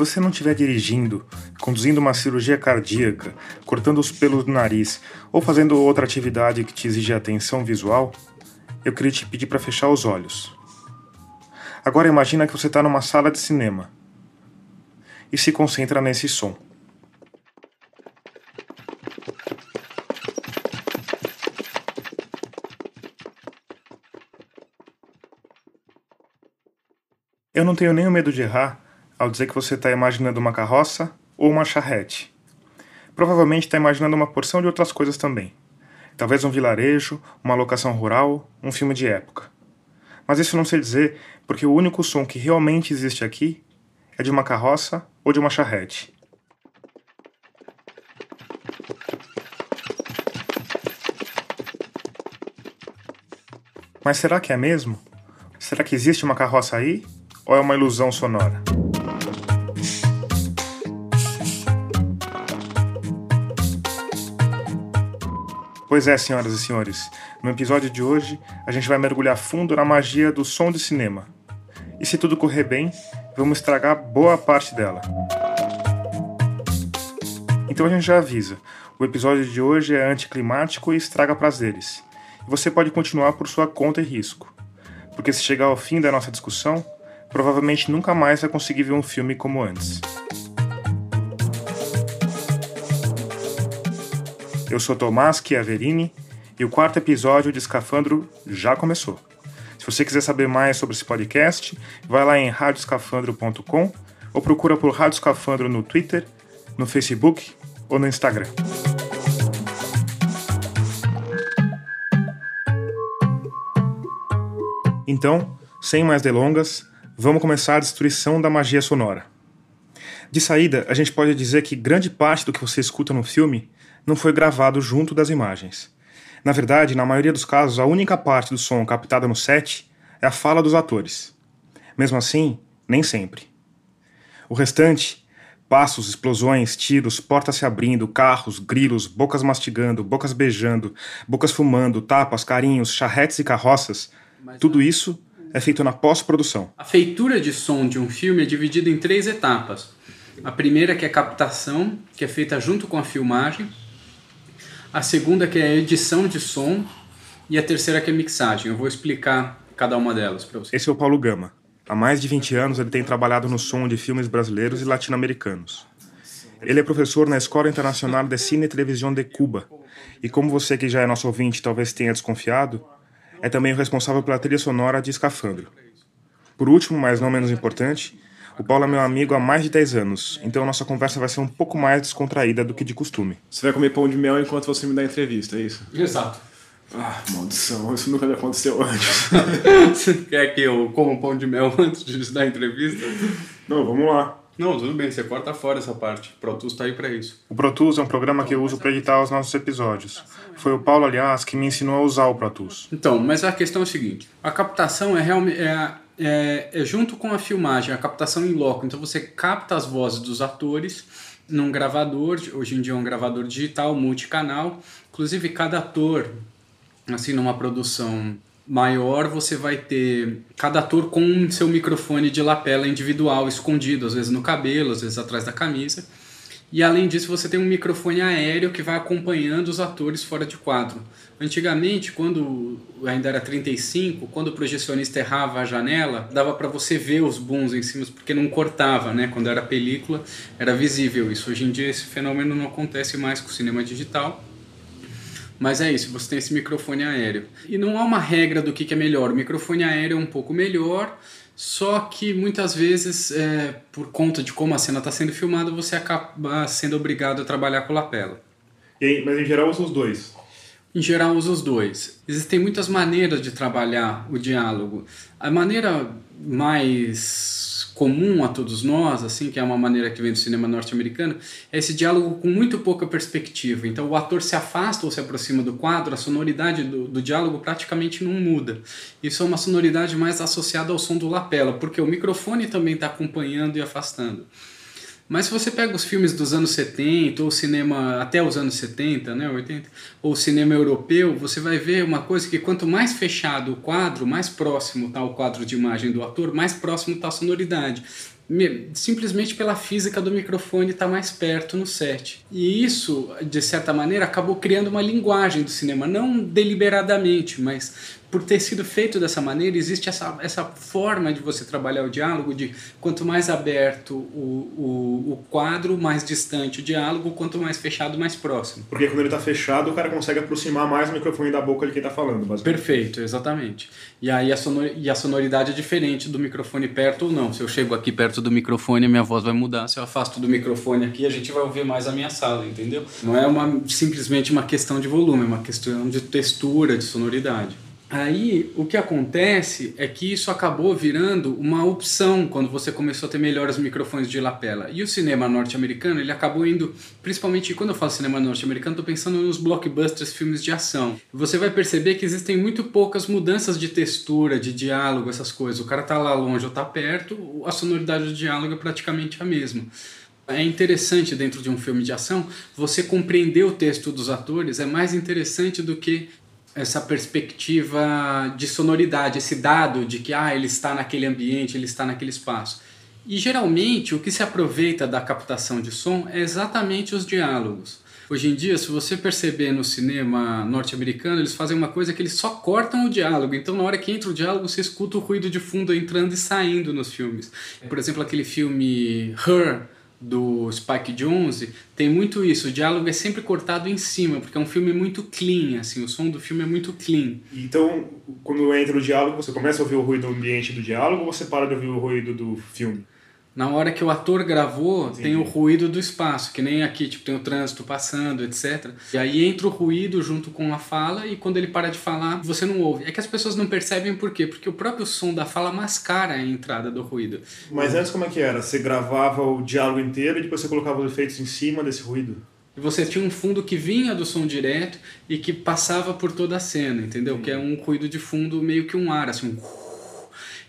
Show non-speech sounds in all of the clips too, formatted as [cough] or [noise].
Você não estiver dirigindo, conduzindo uma cirurgia cardíaca, cortando os pelos do nariz ou fazendo outra atividade que te exige atenção visual, eu queria te pedir para fechar os olhos. Agora imagina que você está numa sala de cinema e se concentra nesse som. Eu não tenho nenhum medo de errar ao dizer que você está imaginando uma carroça ou uma charrete. Provavelmente está imaginando uma porção de outras coisas também. Talvez um vilarejo, uma locação rural, um filme de época. Mas isso não sei dizer porque o único som que realmente existe aqui é de uma carroça ou de uma charrete. Mas será que é mesmo? Será que existe uma carroça aí? ou é uma ilusão sonora? Pois é, senhoras e senhores, no episódio de hoje a gente vai mergulhar fundo na magia do som de cinema. E se tudo correr bem, vamos estragar boa parte dela. Então a gente já avisa: o episódio de hoje é anticlimático e estraga prazeres. E você pode continuar por sua conta e risco. Porque se chegar ao fim da nossa discussão, provavelmente nunca mais vai conseguir ver um filme como antes. Eu sou Tomás Chiaverini e o quarto episódio de Escafandro já começou. Se você quiser saber mais sobre esse podcast, vai lá em radioscafandro.com ou procura por Rádio Escafandro no Twitter, no Facebook ou no Instagram. Então, sem mais delongas, vamos começar a destruição da magia sonora. De saída, a gente pode dizer que grande parte do que você escuta no filme não foi gravado junto das imagens. Na verdade, na maioria dos casos, a única parte do som captada no set é a fala dos atores. Mesmo assim, nem sempre. O restante passos, explosões, tiros, portas se abrindo, carros, grilos, bocas mastigando, bocas beijando, bocas fumando, tapas, carinhos, charretes e carroças tudo isso é feito na pós-produção. A feitura de som de um filme é dividida em três etapas. A primeira que é a captação, que é feita junto com a filmagem. A segunda que é a edição de som e a terceira que é mixagem. Eu vou explicar cada uma delas para você. Esse é o Paulo Gama. Há mais de 20 anos ele tem trabalhado no som de filmes brasileiros e latino-americanos. Ele é professor na Escola Internacional de Cine e Televisão de Cuba. E como você que já é nosso ouvinte talvez tenha desconfiado, é também o responsável pela trilha sonora de Escafandro. Por último, mas não menos importante, o Paulo é meu amigo há mais de 10 anos, então nossa conversa vai ser um pouco mais descontraída do que de costume. Você vai comer pão de mel enquanto você me dá entrevista, é isso? Exato. Ah, maldição, isso nunca me aconteceu antes. [laughs] você quer que eu coma um pão de mel [laughs] antes de dar entrevista? Não, vamos lá. Não, tudo bem, você corta fora essa parte. O Pro Tools tá aí para isso. O Pro Tools é um programa que eu uso para editar os nossos episódios. Foi o Paulo, aliás, que me ensinou a usar o Pro Tools. Então, mas a questão é a seguinte: a captação é realmente. É, é, é junto com a filmagem, a captação em loco. Então você capta as vozes dos atores num gravador, hoje em dia é um gravador digital, multicanal. Inclusive, cada ator, assim, numa produção maior, você vai ter cada ator com seu microfone de lapela individual escondido, às vezes no cabelo, às vezes atrás da camisa. E além disso, você tem um microfone aéreo que vai acompanhando os atores fora de quadro. Antigamente, quando ainda era 35, quando o projecionista errava a janela, dava para você ver os booms em cima, porque não cortava, né? Quando era película, era visível isso. Hoje em dia, esse fenômeno não acontece mais com o cinema digital. Mas é isso, você tem esse microfone aéreo. E não há uma regra do que é melhor. O microfone aéreo é um pouco melhor, só que muitas vezes, é, por conta de como a cena está sendo filmada, você acaba sendo obrigado a trabalhar com lapela. E, mas em geral usa os dois? Em geral usa os dois. Existem muitas maneiras de trabalhar o diálogo. A maneira mais comum a todos nós, assim, que é uma maneira que vem do cinema norte-americano, é esse diálogo com muito pouca perspectiva. Então o ator se afasta ou se aproxima do quadro, a sonoridade do, do diálogo praticamente não muda. Isso é uma sonoridade mais associada ao som do lapela, porque o microfone também está acompanhando e afastando. Mas se você pega os filmes dos anos 70, ou cinema até os anos 70, né, 80, ou cinema europeu, você vai ver uma coisa que quanto mais fechado o quadro, mais próximo está o quadro de imagem do ator, mais próximo está a sonoridade. simplesmente pela física do microfone estar tá mais perto no set. E isso, de certa maneira, acabou criando uma linguagem do cinema, não deliberadamente, mas por ter sido feito dessa maneira, existe essa, essa forma de você trabalhar o diálogo, de quanto mais aberto o, o, o quadro, mais distante o diálogo, quanto mais fechado, mais próximo. Porque quando ele está fechado, o cara consegue aproximar mais o microfone da boca de quem está falando, basicamente. Perfeito, exatamente. E aí a, sonor, e a sonoridade é diferente do microfone perto ou não. Se eu chego aqui perto do microfone, a minha voz vai mudar. Se eu afasto do microfone aqui, a gente vai ouvir mais a minha sala, entendeu? Não é uma, simplesmente uma questão de volume, é uma questão de textura, de sonoridade. Aí o que acontece é que isso acabou virando uma opção quando você começou a ter melhores microfones de lapela. E o cinema norte-americano ele acabou indo, principalmente quando eu falo cinema norte-americano, estou pensando nos blockbusters, filmes de ação. Você vai perceber que existem muito poucas mudanças de textura, de diálogo, essas coisas. O cara tá lá longe ou tá perto, a sonoridade do diálogo é praticamente a mesma. É interessante dentro de um filme de ação você compreender o texto dos atores é mais interessante do que essa perspectiva de sonoridade, esse dado de que ah, ele está naquele ambiente, ele está naquele espaço. E geralmente o que se aproveita da captação de som é exatamente os diálogos. Hoje em dia, se você perceber no cinema norte-americano, eles fazem uma coisa que eles só cortam o diálogo. Então, na hora que entra o diálogo, você escuta o ruído de fundo entrando e saindo nos filmes. Por exemplo, aquele filme Her, do Spike Jonze tem muito isso. O diálogo é sempre cortado em cima, porque é um filme muito clean, assim, o som do filme é muito clean. Então, quando entra o diálogo, você começa a ouvir o ruído ambiente do diálogo ou você para de ouvir o ruído do filme? Na hora que o ator gravou, Sim. tem o ruído do espaço, que nem aqui, tipo, tem o trânsito passando, etc. E aí entra o ruído junto com a fala e quando ele para de falar, você não ouve. É que as pessoas não percebem por quê? Porque o próprio som da fala mascara a entrada do ruído. Mas antes como é que era? Você gravava o diálogo inteiro e depois você colocava os efeitos em cima desse ruído? E você tinha um fundo que vinha do som direto e que passava por toda a cena, entendeu? Sim. Que é um ruído de fundo meio que um ar, assim, um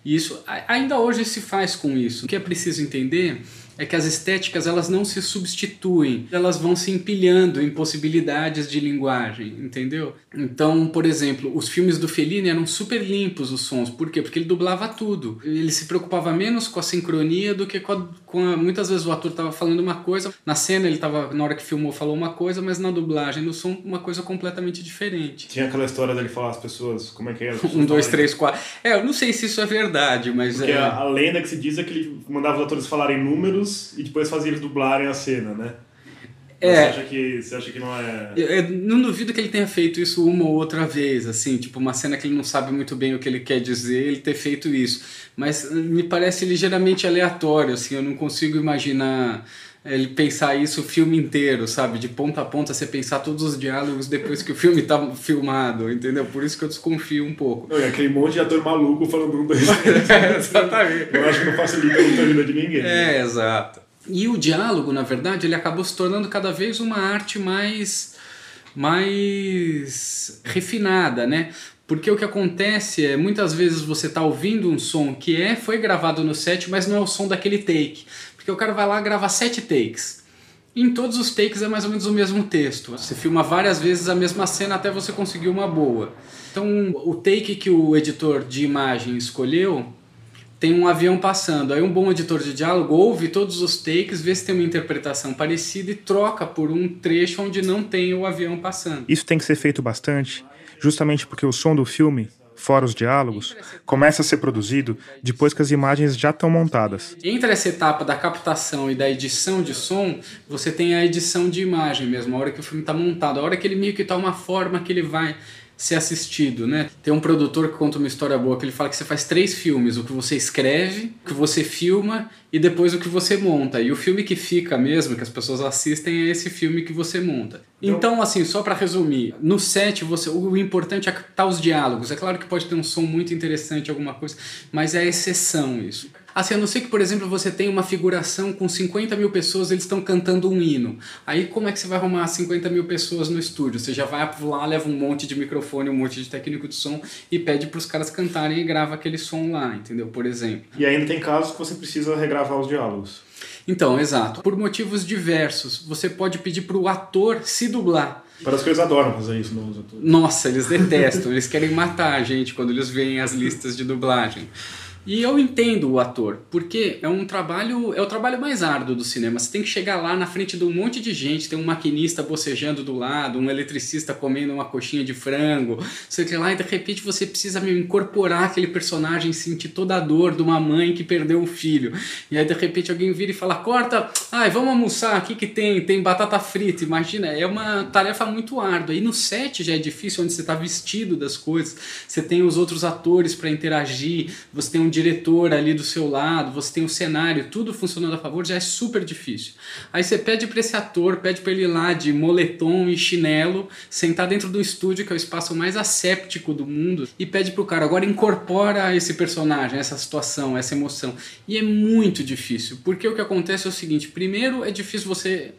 e isso ainda hoje se faz com isso. O que é preciso entender é que as estéticas elas não se substituem, elas vão se empilhando em possibilidades de linguagem, entendeu? Então, por exemplo, os filmes do Fellini eram super limpos os sons, por quê? Porque ele dublava tudo. Ele se preocupava menos com a sincronia do que com a, muitas vezes o ator estava falando uma coisa, na cena ele estava na hora que filmou falou uma coisa, mas na dublagem no som uma coisa completamente diferente. Tinha aquela história dele falar às pessoas como é que [laughs] era. um, dois, três, quatro. É, eu não sei se isso é verdade, mas Porque é... a, a lenda que se diz é que ele mandava os atores falarem números e depois fazia eles dublarem a cena, né? É, você, acha que, você acha que não é. Eu, não duvido que ele tenha feito isso uma ou outra vez, assim, tipo, uma cena que ele não sabe muito bem o que ele quer dizer, ele ter feito isso. Mas me parece ligeiramente aleatório, assim, eu não consigo imaginar ele pensar isso o filme inteiro, sabe? De ponta a ponta, você pensar todos os diálogos depois que o filme tá filmado, entendeu? Por isso que eu desconfio um pouco. Não, é aquele monte de ator maluco falando um, dois, [laughs] é, exatamente. Eu acho que não facilita a vida de ninguém. É, né? exato. E o diálogo, na verdade, ele acabou se tornando cada vez uma arte mais mais refinada, né? Porque o que acontece é, muitas vezes você está ouvindo um som que é foi gravado no set, mas não é o som daquele take. Porque o cara vai lá gravar sete takes. E em todos os takes é mais ou menos o mesmo texto. Você filma várias vezes a mesma cena até você conseguir uma boa. Então, o take que o editor de imagem escolheu tem um avião passando. Aí um bom editor de diálogo ouve todos os takes, vê se tem uma interpretação parecida e troca por um trecho onde não tem o avião passando. Isso tem que ser feito bastante, justamente porque o som do filme fora os diálogos, começa a ser produzido depois que as imagens já estão montadas. Entre essa etapa da captação e da edição de som, você tem a edição de imagem mesmo, a hora que o filme está montado, a hora que ele meio que toma a forma que ele vai ser assistido, né? Tem um produtor que conta uma história boa que ele fala que você faz três filmes: o que você escreve, o que você filma e depois o que você monta. E o filme que fica mesmo, que as pessoas assistem, é esse filme que você monta. Então, então assim, só para resumir, no set você, o importante é captar os diálogos. É claro que pode ter um som muito interessante, alguma coisa, mas é exceção isso. Assim, a não ser que, por exemplo, você tem uma figuração com 50 mil pessoas, eles estão cantando um hino. Aí como é que você vai arrumar 50 mil pessoas no estúdio? Você já vai lá, leva um monte de microfone, um monte de técnico de som e pede para os caras cantarem e grava aquele som lá, entendeu? Por exemplo. E ainda tem casos que você precisa regravar os diálogos. Então, exato. Por motivos diversos, você pode pedir para o ator se dublar. Parece que eles adoram fazer isso nos atores. Nossa, eles detestam. eles querem matar a gente quando eles veem as listas de dublagem. E eu entendo o ator, porque é um trabalho, é o trabalho mais árduo do cinema. Você tem que chegar lá na frente de um monte de gente, tem um maquinista bocejando do lado, um eletricista comendo uma coxinha de frango, sei lá, e de repente você precisa incorporar aquele personagem, sentir toda a dor de uma mãe que perdeu um filho. E aí de repente alguém vira e fala: "Corta, ai, vamos almoçar, o que que tem? Tem batata frita". Imagina, é uma tarefa muito árdua. E no set já é difícil onde você está vestido das coisas. Você tem os outros atores para interagir, você tem um diretor ali do seu lado, você tem o um cenário, tudo funcionando a favor, já é super difícil. Aí você pede para esse ator, pede para ele ir lá de moletom e chinelo, sentar dentro do estúdio, que é o espaço mais asséptico do mundo, e pede pro cara, agora incorpora esse personagem, essa situação, essa emoção. E é muito difícil, porque o que acontece é o seguinte, primeiro é difícil você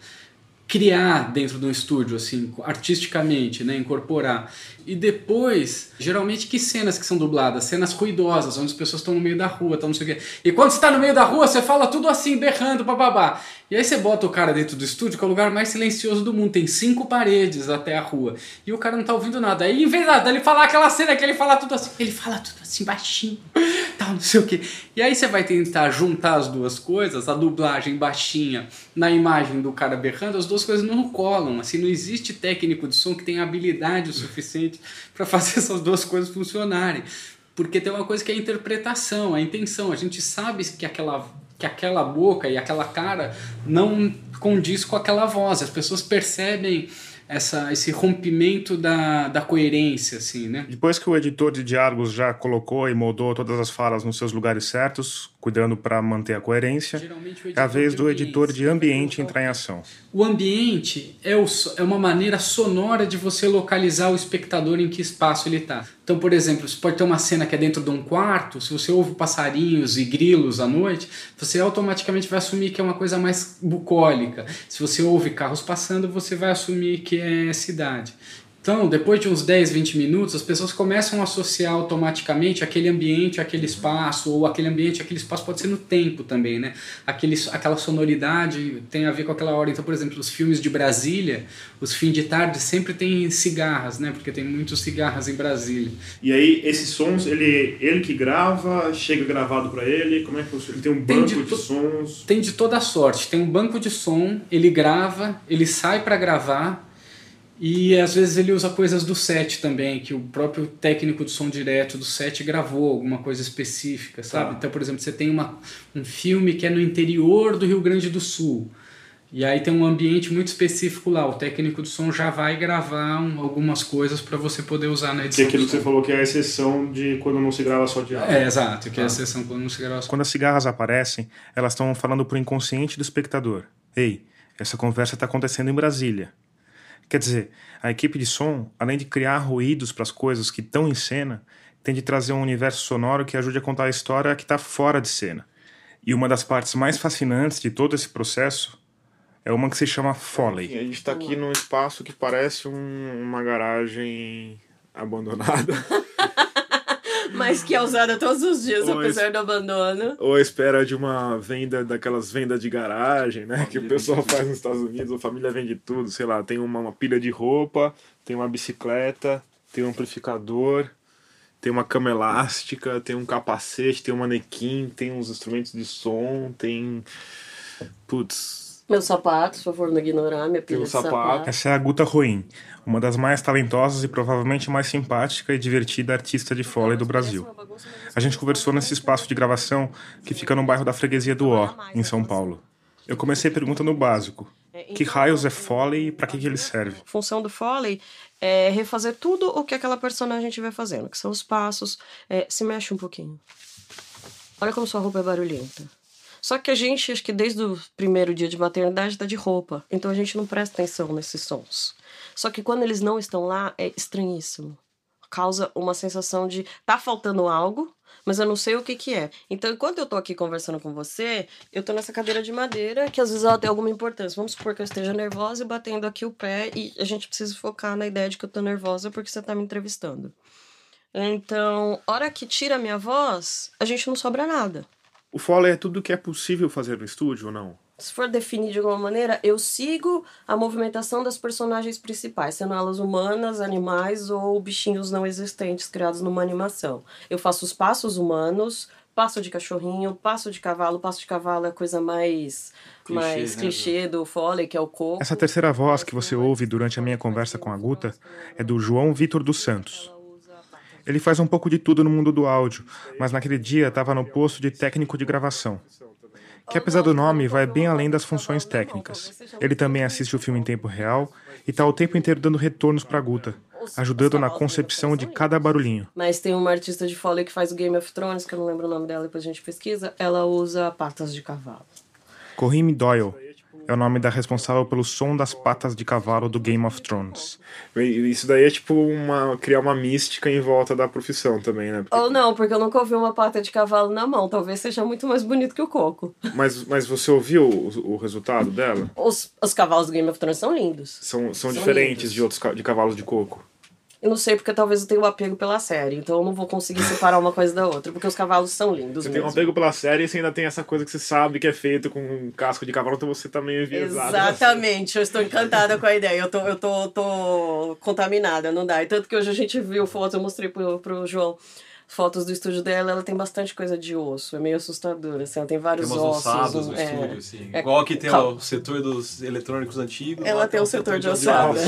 criar dentro de um estúdio, assim, artisticamente, né, incorporar. E depois, geralmente, que cenas que são dubladas? Cenas ruidosas, onde as pessoas estão no meio da rua, estão não sei o quê. E quando você está no meio da rua, você fala tudo assim, berrando, bababá. E aí você bota o cara dentro do estúdio, que é o lugar mais silencioso do mundo, tem cinco paredes até a rua. E o cara não tá ouvindo nada. Aí, em vez dele falar aquela cena que ele fala tudo assim, ele fala tudo assim, baixinho, [laughs] tal, não sei o quê. E aí você vai tentar juntar as duas coisas, a dublagem baixinha na imagem do cara berrando, as duas coisas não colam. Assim, não existe técnico de som que tenha habilidade o suficiente para fazer [laughs] essas duas coisas funcionarem. Porque tem uma coisa que é a interpretação, a intenção. A gente sabe que aquela, que aquela boca e aquela cara não condiz com aquela voz. As pessoas percebem essa, esse rompimento da, da coerência, assim, né? Depois que o editor de diálogos já colocou e moldou todas as falas nos seus lugares certos, cuidando para manter a coerência, é a vez do editor de ambiente entrar em ação. O ambiente é, o, é uma maneira sonora de você localizar o espectador em que espaço ele está. Então, por exemplo, você pode ter uma cena que é dentro de um quarto, se você ouve passarinhos e grilos à noite, você automaticamente vai assumir que é uma coisa mais bucólica. Se você ouve carros passando, você vai assumir que é cidade. Então, depois de uns 10, 20 minutos, as pessoas começam a associar automaticamente aquele ambiente, aquele espaço, ou aquele ambiente, aquele espaço pode ser no tempo também, né? Aquele, aquela sonoridade tem a ver com aquela hora. Então, por exemplo, os filmes de Brasília, os fins de tarde sempre tem cigarras, né? Porque tem muitos cigarras em Brasília. E aí, esses sons, ele, ele que grava, chega gravado para ele, como é que funciona? Ele tem um banco tem de, de sons? Tem de toda sorte. Tem um banco de som, ele grava, ele sai para gravar, e às vezes ele usa coisas do set também, que o próprio técnico de som direto do set gravou alguma coisa específica, sabe? Tá. Então, por exemplo, você tem uma, um filme que é no interior do Rio Grande do Sul. E aí tem um ambiente muito específico lá. O técnico do som já vai gravar um, algumas coisas para você poder usar na edição. Que é aquilo que você falou que é a exceção de quando não se grava só de áudio. É, exato, que é a tá. exceção quando não se grava só. Quando as cigarras aparecem, elas estão falando pro inconsciente do espectador. Ei, essa conversa está acontecendo em Brasília. Quer dizer, a equipe de som, além de criar ruídos para as coisas que estão em cena, tem de trazer um universo sonoro que ajude a contar a história que está fora de cena. E uma das partes mais fascinantes de todo esse processo é uma que se chama Foley. A gente está aqui num espaço que parece um, uma garagem abandonada. [laughs] mas que é usada todos os dias, ou apesar do abandono. Ou a espera de uma venda, daquelas vendas de garagem, né? Família que o pessoal faz nos Estados Unidos, a família vende tudo, sei lá, tem uma, uma pilha de roupa, tem uma bicicleta, tem um amplificador, tem uma cama elástica, tem um capacete, tem um manequim, tem uns instrumentos de som, tem. Putz, meus sapatos, por favor, não ignorar minha pilha de sapato. sapato. Essa é a Guta Ruim, uma das mais talentosas e provavelmente mais simpática e divertida artista de foley do Brasil. A gente conversou nesse espaço de gravação que fica no bairro da Freguesia do Ó, em São Paulo. Eu comecei perguntando o básico. Que raios é Foley e para que, que ele serve? A função do Foley é refazer tudo o que aquela personagem estiver fazendo, que são os passos. É, se mexe um pouquinho. Olha como sua roupa é barulhenta. Só que a gente, acho que desde o primeiro dia de maternidade, tá de roupa. Então a gente não presta atenção nesses sons. Só que quando eles não estão lá, é estranhíssimo. Causa uma sensação de tá faltando algo, mas eu não sei o que que é. Então, enquanto eu tô aqui conversando com você, eu tô nessa cadeira de madeira, que às vezes ela tem alguma importância. Vamos supor que eu esteja nervosa e batendo aqui o pé, e a gente precisa focar na ideia de que eu tô nervosa porque você tá me entrevistando. Então, hora que tira a minha voz, a gente não sobra nada. O Foley é tudo que é possível fazer no estúdio ou não? Se for definir de alguma maneira, eu sigo a movimentação das personagens principais, sendo elas humanas, animais ou bichinhos não existentes criados numa animação. Eu faço os passos humanos passo de cachorrinho, passo de cavalo. Passo de cavalo é a coisa mais clichê, mais né, clichê do Foley, que é o coco. Essa terceira voz que você ouve durante a minha conversa com a Guta é do João Vitor dos Santos. Ele faz um pouco de tudo no mundo do áudio, mas naquele dia estava no posto de técnico de gravação que apesar do nome vai bem além das funções técnicas. Ele também assiste o filme em tempo real e está o tempo inteiro dando retornos para a Guta, ajudando na concepção de cada barulhinho. Mas tem uma artista de Foley que faz o Game of Thrones, que eu não lembro o nome dela, depois a gente pesquisa, ela usa patas de cavalo. Corrime Doyle é o nome da responsável pelo som das patas de cavalo do Game of Thrones. Isso daí é tipo uma criar uma mística em volta da profissão também, né? Porque... Ou não, porque eu nunca ouvi uma pata de cavalo na mão. Talvez seja muito mais bonito que o coco. Mas, mas você ouviu o, o resultado dela? Os, os cavalos do Game of Thrones são lindos. São, são, são diferentes lindos. de outros de cavalos de coco. Eu não sei porque talvez eu tenha um apego pela série, então eu não vou conseguir separar uma coisa da outra, porque os cavalos são lindos. Você mesmo. tem um apego pela série e você ainda tem essa coisa que você sabe que é feito com um casco de cavalo, então você tá meio enviesado. Exatamente, eu estou encantada com a ideia, eu tô, eu tô, tô contaminada, não dá. E tanto que hoje a gente viu foto, eu mostrei pro, pro João fotos do estúdio dela, ela tem bastante coisa de osso. É meio assustador, assim. Ela tem vários tem ossos. ossados no é, estúdio, assim. É, Igual aqui tem o setor dos eletrônicos antigos. Ela tem o setor, de ossada.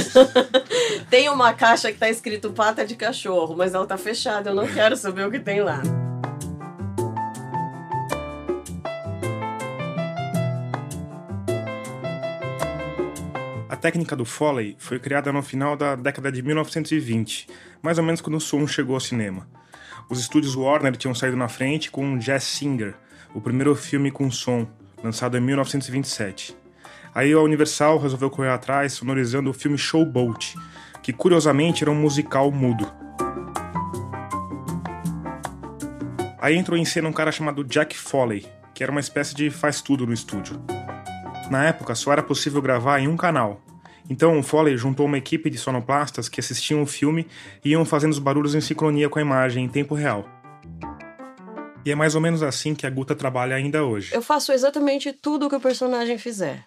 [laughs] tem uma caixa que tá escrito pata de cachorro, mas ela tá fechada. Eu não quero saber o que tem lá. A técnica do Foley foi criada no final da década de 1920, mais ou menos quando o som chegou ao cinema. Os estúdios Warner tinham saído na frente com Jazz Singer, o primeiro filme com som, lançado em 1927. Aí a Universal resolveu correr atrás, sonorizando o filme Showboat, que curiosamente era um musical mudo. Aí entrou em cena um cara chamado Jack Foley, que era uma espécie de faz-tudo no estúdio. Na época só era possível gravar em um canal, então, Foley juntou uma equipe de sonoplastas que assistiam o filme e iam fazendo os barulhos em sincronia com a imagem em tempo real. E é mais ou menos assim que a Guta trabalha ainda hoje. Eu faço exatamente tudo o que o personagem fizer.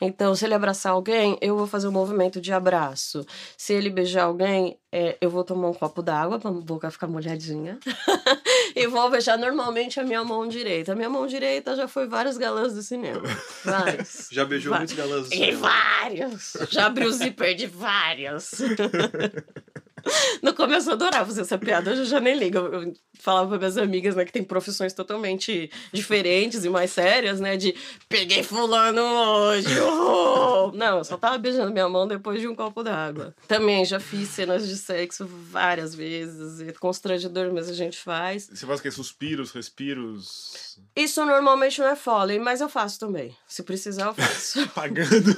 Então, se ele abraçar alguém, eu vou fazer um movimento de abraço. Se ele beijar alguém, é, eu vou tomar um copo d'água para a boca ficar molhadinha. [laughs] e vou beijar normalmente a minha mão direita. A minha mão direita já foi vários galãs do cinema. Vários. [laughs] já beijou muitos galãs do cinema? E vários. Já abriu o zíper de vários. [laughs] [laughs] No começo eu adorava fazer essa piada, hoje eu já nem ligo. Eu falava para minhas amigas, né, que tem profissões totalmente diferentes e mais sérias, né, de peguei fulano hoje, [laughs] oh! Não, eu só tava beijando minha mão depois de um copo d'água. Também já fiz cenas de sexo várias vezes, é constrangedor, mas a gente faz. Você faz o que? Suspiros, respiros? Isso normalmente não é foley, mas eu faço também. Se precisar, eu faço. [laughs] Pagando.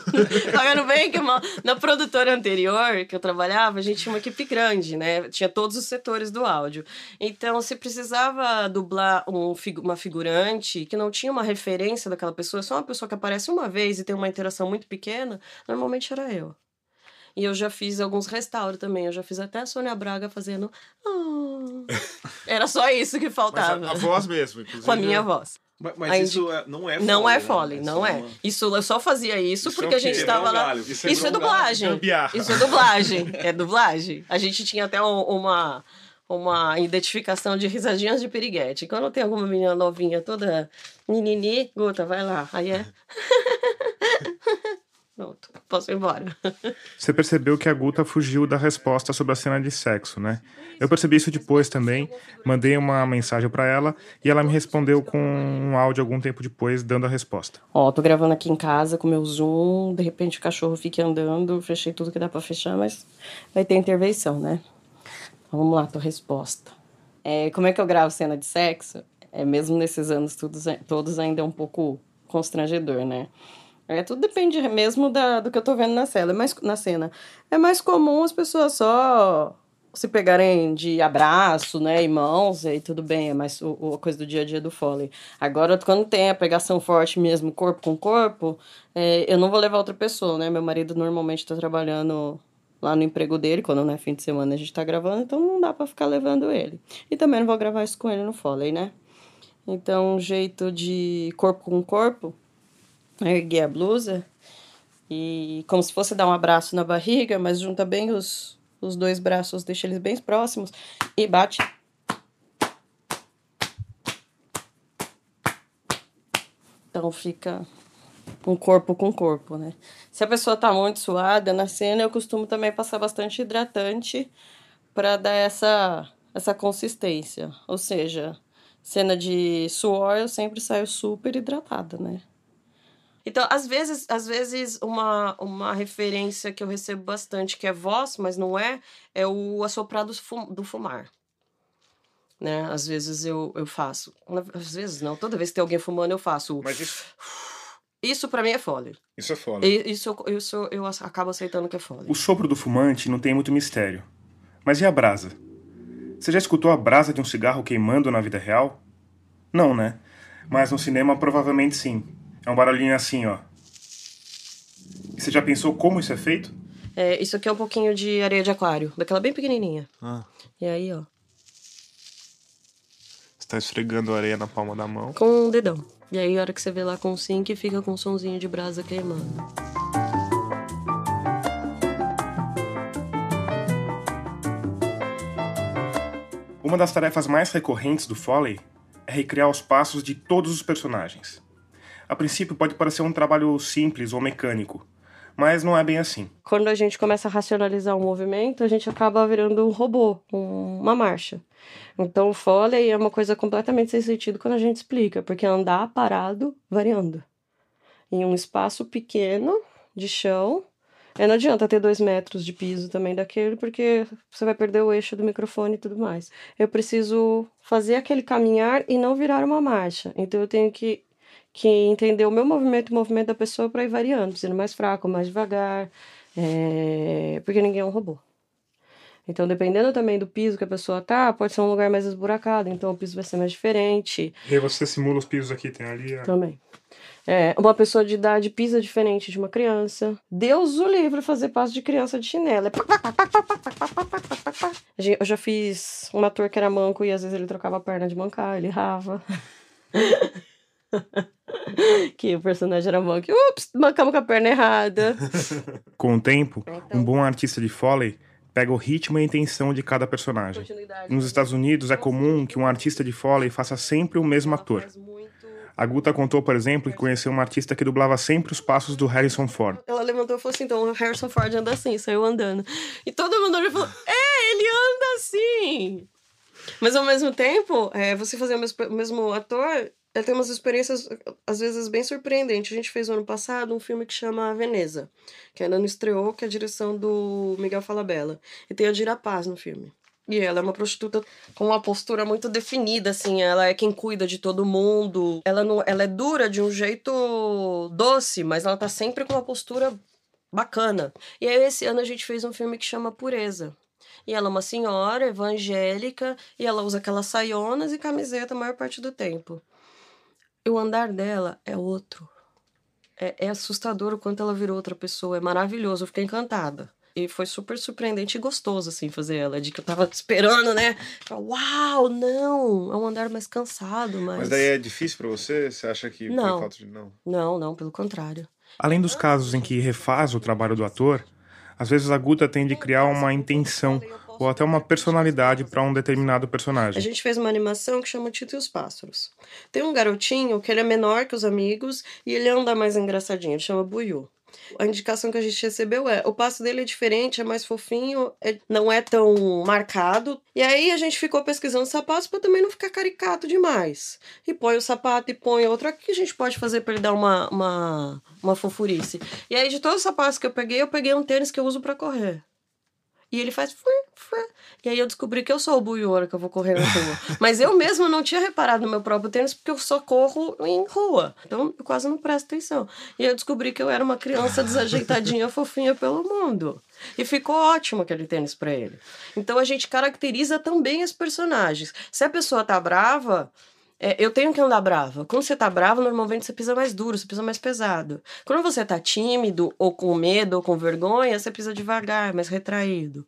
Pagando bem, que uma... na produtora anterior que eu trabalhava, a gente tinha uma equipe grande, né? Tinha todos os setores do áudio. Então, se precisava dublar um, uma figurante que não tinha uma referência daquela pessoa, só uma pessoa que aparece uma vez e tem uma interação muito pequena, normalmente era eu. E eu já fiz alguns restauros também. Eu já fiz até a Sônia Braga fazendo. Oh. [laughs] Era só isso que faltava. A, a, voz mesmo, inclusive. Com a minha voz. Mas, mas isso é, não é foley. Não é foley, né? não é. Uma... Isso eu só fazia isso, isso porque é a gente estava lá. Isso é, isso é dublagem. Isso é dublagem. é dublagem. A gente tinha até uma uma identificação de risadinhas de piriguete. Quando tem alguma menina novinha toda ninini, gota, vai lá. Aí é. [laughs] Pronto, posso ir embora. Você percebeu que a Guta fugiu da resposta sobre a cena de sexo, né? Eu percebi isso depois também, mandei uma mensagem para ela e ela me respondeu com um áudio algum tempo depois, dando a resposta. Ó, tô gravando aqui em casa com meu Zoom, de repente o cachorro fica andando, fechei tudo que dá para fechar, mas vai ter intervenção, né? Então, vamos lá, tua resposta. É, como é que eu gravo cena de sexo? É, mesmo nesses anos todos, todos ainda é um pouco constrangedor, né? É, tudo depende mesmo da, do que eu tô vendo na cena. É mais, na cena. É mais comum as pessoas só se pegarem de abraço, né, e mãos, aí tudo bem, é mais o, a coisa do dia a dia do Foley. Agora, quando tem a pegação forte mesmo, corpo com corpo, é, eu não vou levar outra pessoa, né? Meu marido normalmente tá trabalhando lá no emprego dele, quando não é fim de semana a gente tá gravando, então não dá para ficar levando ele. E também não vou gravar isso com ele no Foley, né? Então, um jeito de corpo com corpo, erguer a blusa e como se fosse dar um abraço na barriga, mas junta bem os, os dois braços, deixa eles bem próximos e bate. Então fica um corpo com corpo, né? Se a pessoa tá muito suada na cena, eu costumo também passar bastante hidratante para dar essa essa consistência. Ou seja, cena de suor, eu sempre saio super hidratada, né? Então, às vezes, às vezes uma, uma referência que eu recebo bastante, que é voz, mas não é, é o assoprar do, fum, do fumar. Né? Às vezes eu, eu faço. Às vezes não, toda vez que tem alguém fumando, eu faço. Mas isso. Isso para mim é fole. Isso é fole. Isso, isso eu acabo aceitando que é fole. O sopro do fumante não tem muito mistério. Mas e a brasa? Você já escutou a brasa de um cigarro queimando na vida real? Não, né? Mas no cinema provavelmente sim. É um barulhinho assim, ó. E você já pensou como isso é feito? É, isso aqui é um pouquinho de areia de aquário, daquela bem pequenininha. Ah. E aí, ó. Você tá esfregando a areia na palma da mão? Com um dedão. E aí, a hora que você vê lá com o sync, fica com um sonzinho de brasa queimando. Uma das tarefas mais recorrentes do Foley é recriar os passos de todos os personagens. A princípio pode parecer um trabalho simples ou mecânico, mas não é bem assim. Quando a gente começa a racionalizar o movimento, a gente acaba virando um robô, uma marcha. Então o Foley é uma coisa completamente sem sentido quando a gente explica, porque é andar parado, variando. Em um espaço pequeno de chão. E não adianta ter dois metros de piso também daquele, porque você vai perder o eixo do microfone e tudo mais. Eu preciso fazer aquele caminhar e não virar uma marcha. Então eu tenho que que entender o meu movimento e o movimento da pessoa para ir variando, sendo mais fraco, mais devagar, é... porque ninguém é um robô. Então, dependendo também do piso que a pessoa tá, pode ser um lugar mais esburacado, então o piso vai ser mais diferente. E aí você simula os pisos aqui, tem ali. A... Também. É, uma pessoa de idade pisa diferente de uma criança. Deus o livre fazer passo de criança de chinelo. Eu já fiz um ator que era manco e às vezes ele trocava a perna de mancar, ele rava. [laughs] que o personagem era monk. Ups, mancamos com a perna errada. [laughs] Com o tempo, então, um bom artista de Foley pega o ritmo e a intenção de cada personagem. Nos Estados Unidos é comum que um artista de Foley faça sempre o mesmo ator. A Guta contou, por exemplo, que conheceu uma artista que dublava sempre os passos do Harrison Ford. Ela levantou e falou assim: então o Harrison Ford anda assim, saiu andando. E todo mundo olhou e falou: é, ele anda assim. Mas ao mesmo tempo, é, você fazer o mesmo, o mesmo ator ela tem umas experiências, às vezes, bem surpreendentes. A gente fez no ano passado um filme que chama Veneza, que ainda não estreou, que é a direção do Miguel Falabella. E tem a Dira Paz no filme. E ela é uma prostituta com uma postura muito definida, assim. Ela é quem cuida de todo mundo. Ela, não, ela é dura de um jeito doce, mas ela tá sempre com uma postura bacana. E aí, esse ano, a gente fez um filme que chama Pureza. E ela é uma senhora evangélica e ela usa aquelas saionas e camiseta a maior parte do tempo o andar dela é outro. É, é assustador o quanto ela virou outra pessoa. É maravilhoso. Eu fiquei encantada. E foi super surpreendente e gostoso, assim, fazer ela. De que eu tava [laughs] esperando, né? Uau, não! É um andar mais cansado, mas... Mas daí é difícil para você? Você acha que não. foi falta de... Não, não, não, pelo contrário. Além dos casos em que refaz o trabalho do ator, às vezes a Guta tem de criar uma intenção ou até uma personalidade para um determinado personagem. A gente fez uma animação que chama Tito e os Pássaros. Tem um garotinho que ele é menor que os amigos e ele anda mais engraçadinho, ele chama Buiu. A indicação que a gente recebeu é: o passo dele é diferente, é mais fofinho, é, não é tão marcado. E aí a gente ficou pesquisando sapatos para também não ficar caricato demais. E põe o sapato e põe outro. O que a gente pode fazer para ele dar uma, uma, uma fofurice? E aí, de todos os sapatos que eu peguei, eu peguei um tênis que eu uso para correr. E ele faz. E aí eu descobri que eu sou o buiora que eu vou correr na rua. [laughs] Mas eu mesma não tinha reparado no meu próprio tênis porque eu só corro em rua. Então eu quase não presto atenção. E eu descobri que eu era uma criança desajeitadinha, [laughs] fofinha pelo mundo. E ficou ótimo aquele tênis para ele. Então a gente caracteriza também os personagens. Se a pessoa tá brava, é, eu tenho que andar brava. Quando você tá bravo, normalmente você pisa mais duro, você pisa mais pesado. Quando você tá tímido, ou com medo, ou com vergonha, você pisa devagar, mais retraído.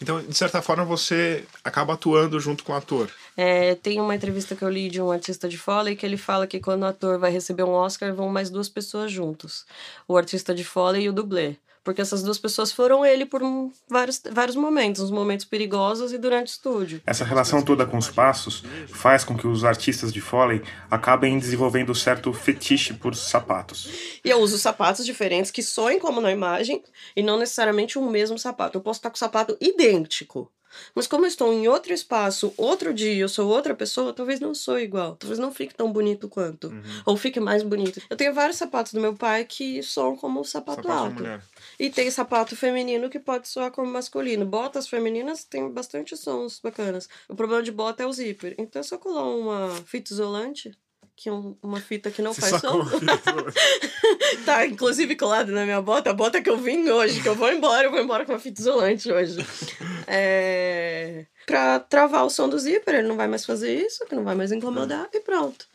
Então, de certa forma, você acaba atuando junto com o ator. É, tem uma entrevista que eu li de um artista de Foley que ele fala que quando o ator vai receber um Oscar, vão mais duas pessoas juntos: o artista de Foley e o dublê. Porque essas duas pessoas foram ele por um, vários, vários momentos, uns momentos perigosos e durante o estúdio. Essa relação toda com os passos faz com que os artistas de Foley acabem desenvolvendo certo fetiche por sapatos. E eu uso sapatos diferentes que soem como na imagem e não necessariamente o mesmo sapato. Eu posso estar com o sapato idêntico. Mas como eu estou em outro espaço, outro dia, eu sou outra pessoa, talvez não sou igual. Talvez não fique tão bonito quanto. Uhum. Ou fique mais bonito. Eu tenho vários sapatos do meu pai que soam como um sapato, sapato alto. E tem sapato feminino que pode soar como masculino. Botas femininas tem bastante sons bacanas. O problema de bota é o zíper. Então, se eu colar uma fita isolante, que é uma fita que não Você faz som. [laughs] tá, inclusive colado na minha bota, a bota que eu vim hoje, que eu vou embora, eu vou embora com uma fita isolante hoje. É... Pra travar o som do zíper, ele não vai mais fazer isso, que não vai mais incomodar, e pronto.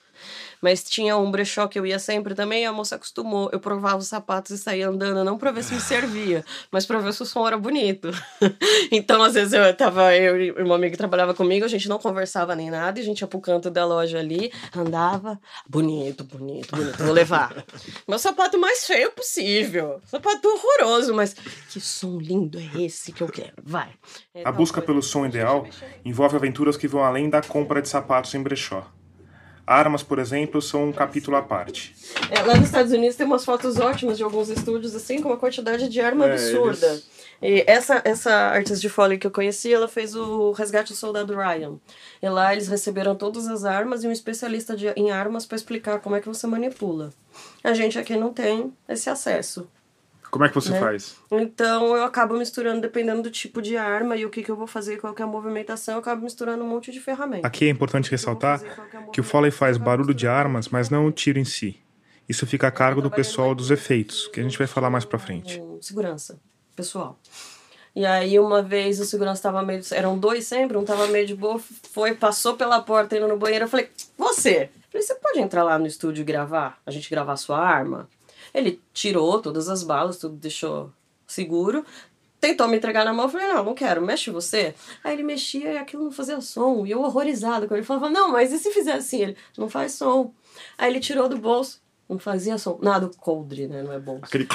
Mas tinha um brechó que eu ia sempre também, e a moça acostumou. Eu provava os sapatos e saía andando, não pra ver se me servia, mas pra ver se o som era bonito. [laughs] então, às vezes, eu tava, eu e uma amiga que trabalhava comigo, a gente não conversava nem nada, e a gente ia pro canto da loja ali, andava, bonito, bonito, bonito, vou levar. [laughs] Meu sapato mais feio possível. Sapato horroroso, mas que som lindo é esse que eu quero? Vai. É a busca pelo som ideal envolve aventuras que vão além da compra de sapatos em brechó. Armas, por exemplo, são um capítulo à parte. É, lá nos Estados Unidos tem umas fotos ótimas de alguns estúdios, assim, com uma quantidade de arma é, absurda. Eles... E essa, essa artista de Foley que eu conheci, ela fez o Resgate do Soldado Ryan. E lá eles receberam todas as armas e um especialista de, em armas para explicar como é que você manipula. A gente aqui não tem esse acesso. Como é que você né? faz? Então eu acabo misturando, dependendo do tipo de arma e o que, que eu vou fazer, qual que é a movimentação, eu acabo misturando um monte de ferramentas. Aqui é importante ressaltar que o Foley faz barulho de armas, mas não o tiro em si. Isso fica a cargo do pessoal dos efeitos, que a gente vai falar mais pra frente. Segurança, pessoal. E aí uma vez o segurança tava meio. Eram dois sempre, um tava meio de boa, foi, passou pela porta indo no banheiro. Eu falei, você! Eu falei, você pode entrar lá no estúdio e gravar? A gente gravar a sua arma? Ele tirou todas as balas, tudo deixou seguro. Tentou me entregar na mão, eu falei, não, não quero, mexe você. Aí ele mexia e aquilo não fazia som. E eu horrorizada, quando ele falava, não, mas e se fizer assim? Ele, não faz som. Aí ele tirou do bolso, não fazia som. Nada, coldre, né? Não é bom. Aquele...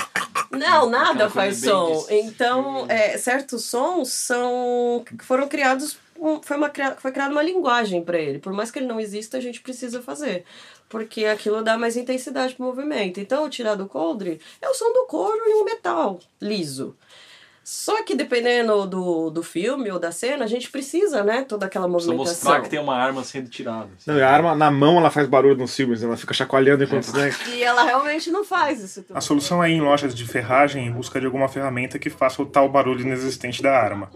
Não, nada faz som. Então, é, certos sons são foram criados foi, uma, foi criada uma linguagem para ele. Por mais que ele não exista, a gente precisa fazer porque aquilo dá mais intensidade pro movimento. Então, tirar do coldre é o som do couro e um metal liso. Só que dependendo do, do filme ou da cena, a gente precisa, né? Toda aquela movimentação. Precisa mostrar que tem uma arma sendo tirada. Assim. Não, a arma na mão ela faz barulho nos filmes, ela fica chacoalhando enquanto é. né? E ela realmente não faz isso. Tudo. A solução é ir em lojas de ferragem em busca de alguma ferramenta que faça o tal barulho inexistente da arma.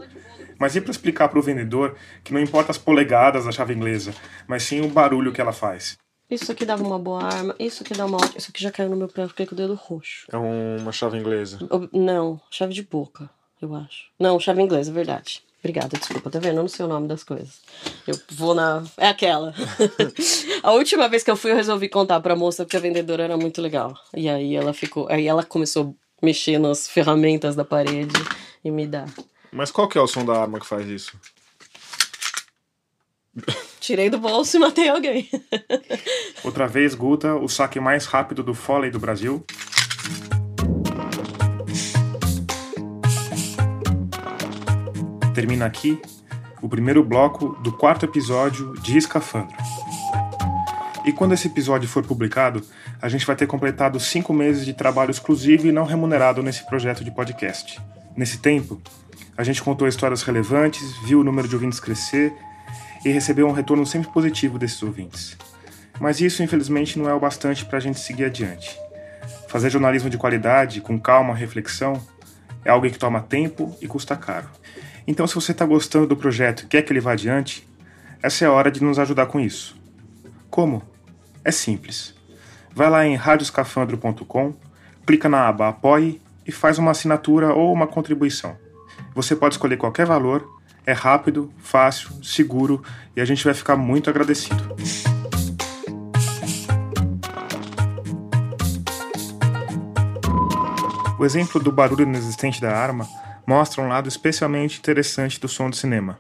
Mas e para explicar para o vendedor que não importa as polegadas da chave inglesa, mas sim o barulho que ela faz? Isso aqui dava uma boa arma, isso aqui dá uma ótima. Isso aqui já caiu no meu pé, fiquei com o dedo roxo. É uma chave inglesa? Não, chave de boca, eu acho. Não, chave inglesa, verdade. Obrigada, desculpa, tá vendo? Eu não sei o nome das coisas. Eu vou na. É aquela. [laughs] a última vez que eu fui, eu resolvi contar pra moça porque a vendedora era muito legal. E aí ela ficou. Aí ela começou a mexer nas ferramentas da parede e me dar. Mas qual que é o som da arma que faz isso? Tirei do bolso e matei alguém. [laughs] Outra vez, Guta, o saque mais rápido do Foley do Brasil. Termina aqui o primeiro bloco do quarto episódio de Escafandro. E quando esse episódio for publicado, a gente vai ter completado cinco meses de trabalho exclusivo e não remunerado nesse projeto de podcast. Nesse tempo, a gente contou histórias relevantes, viu o número de ouvintes crescer e recebeu um retorno sempre positivo desses ouvintes. Mas isso, infelizmente, não é o bastante para a gente seguir adiante. Fazer jornalismo de qualidade, com calma, reflexão, é algo que toma tempo e custa caro. Então, se você está gostando do projeto e quer que ele vá adiante, essa é a hora de nos ajudar com isso. Como? É simples. Vai lá em radioscafandro.com, clica na aba Apoie e faz uma assinatura ou uma contribuição. Você pode escolher qualquer valor é rápido, fácil, seguro e a gente vai ficar muito agradecido. O exemplo do barulho inexistente da arma mostra um lado especialmente interessante do som do cinema.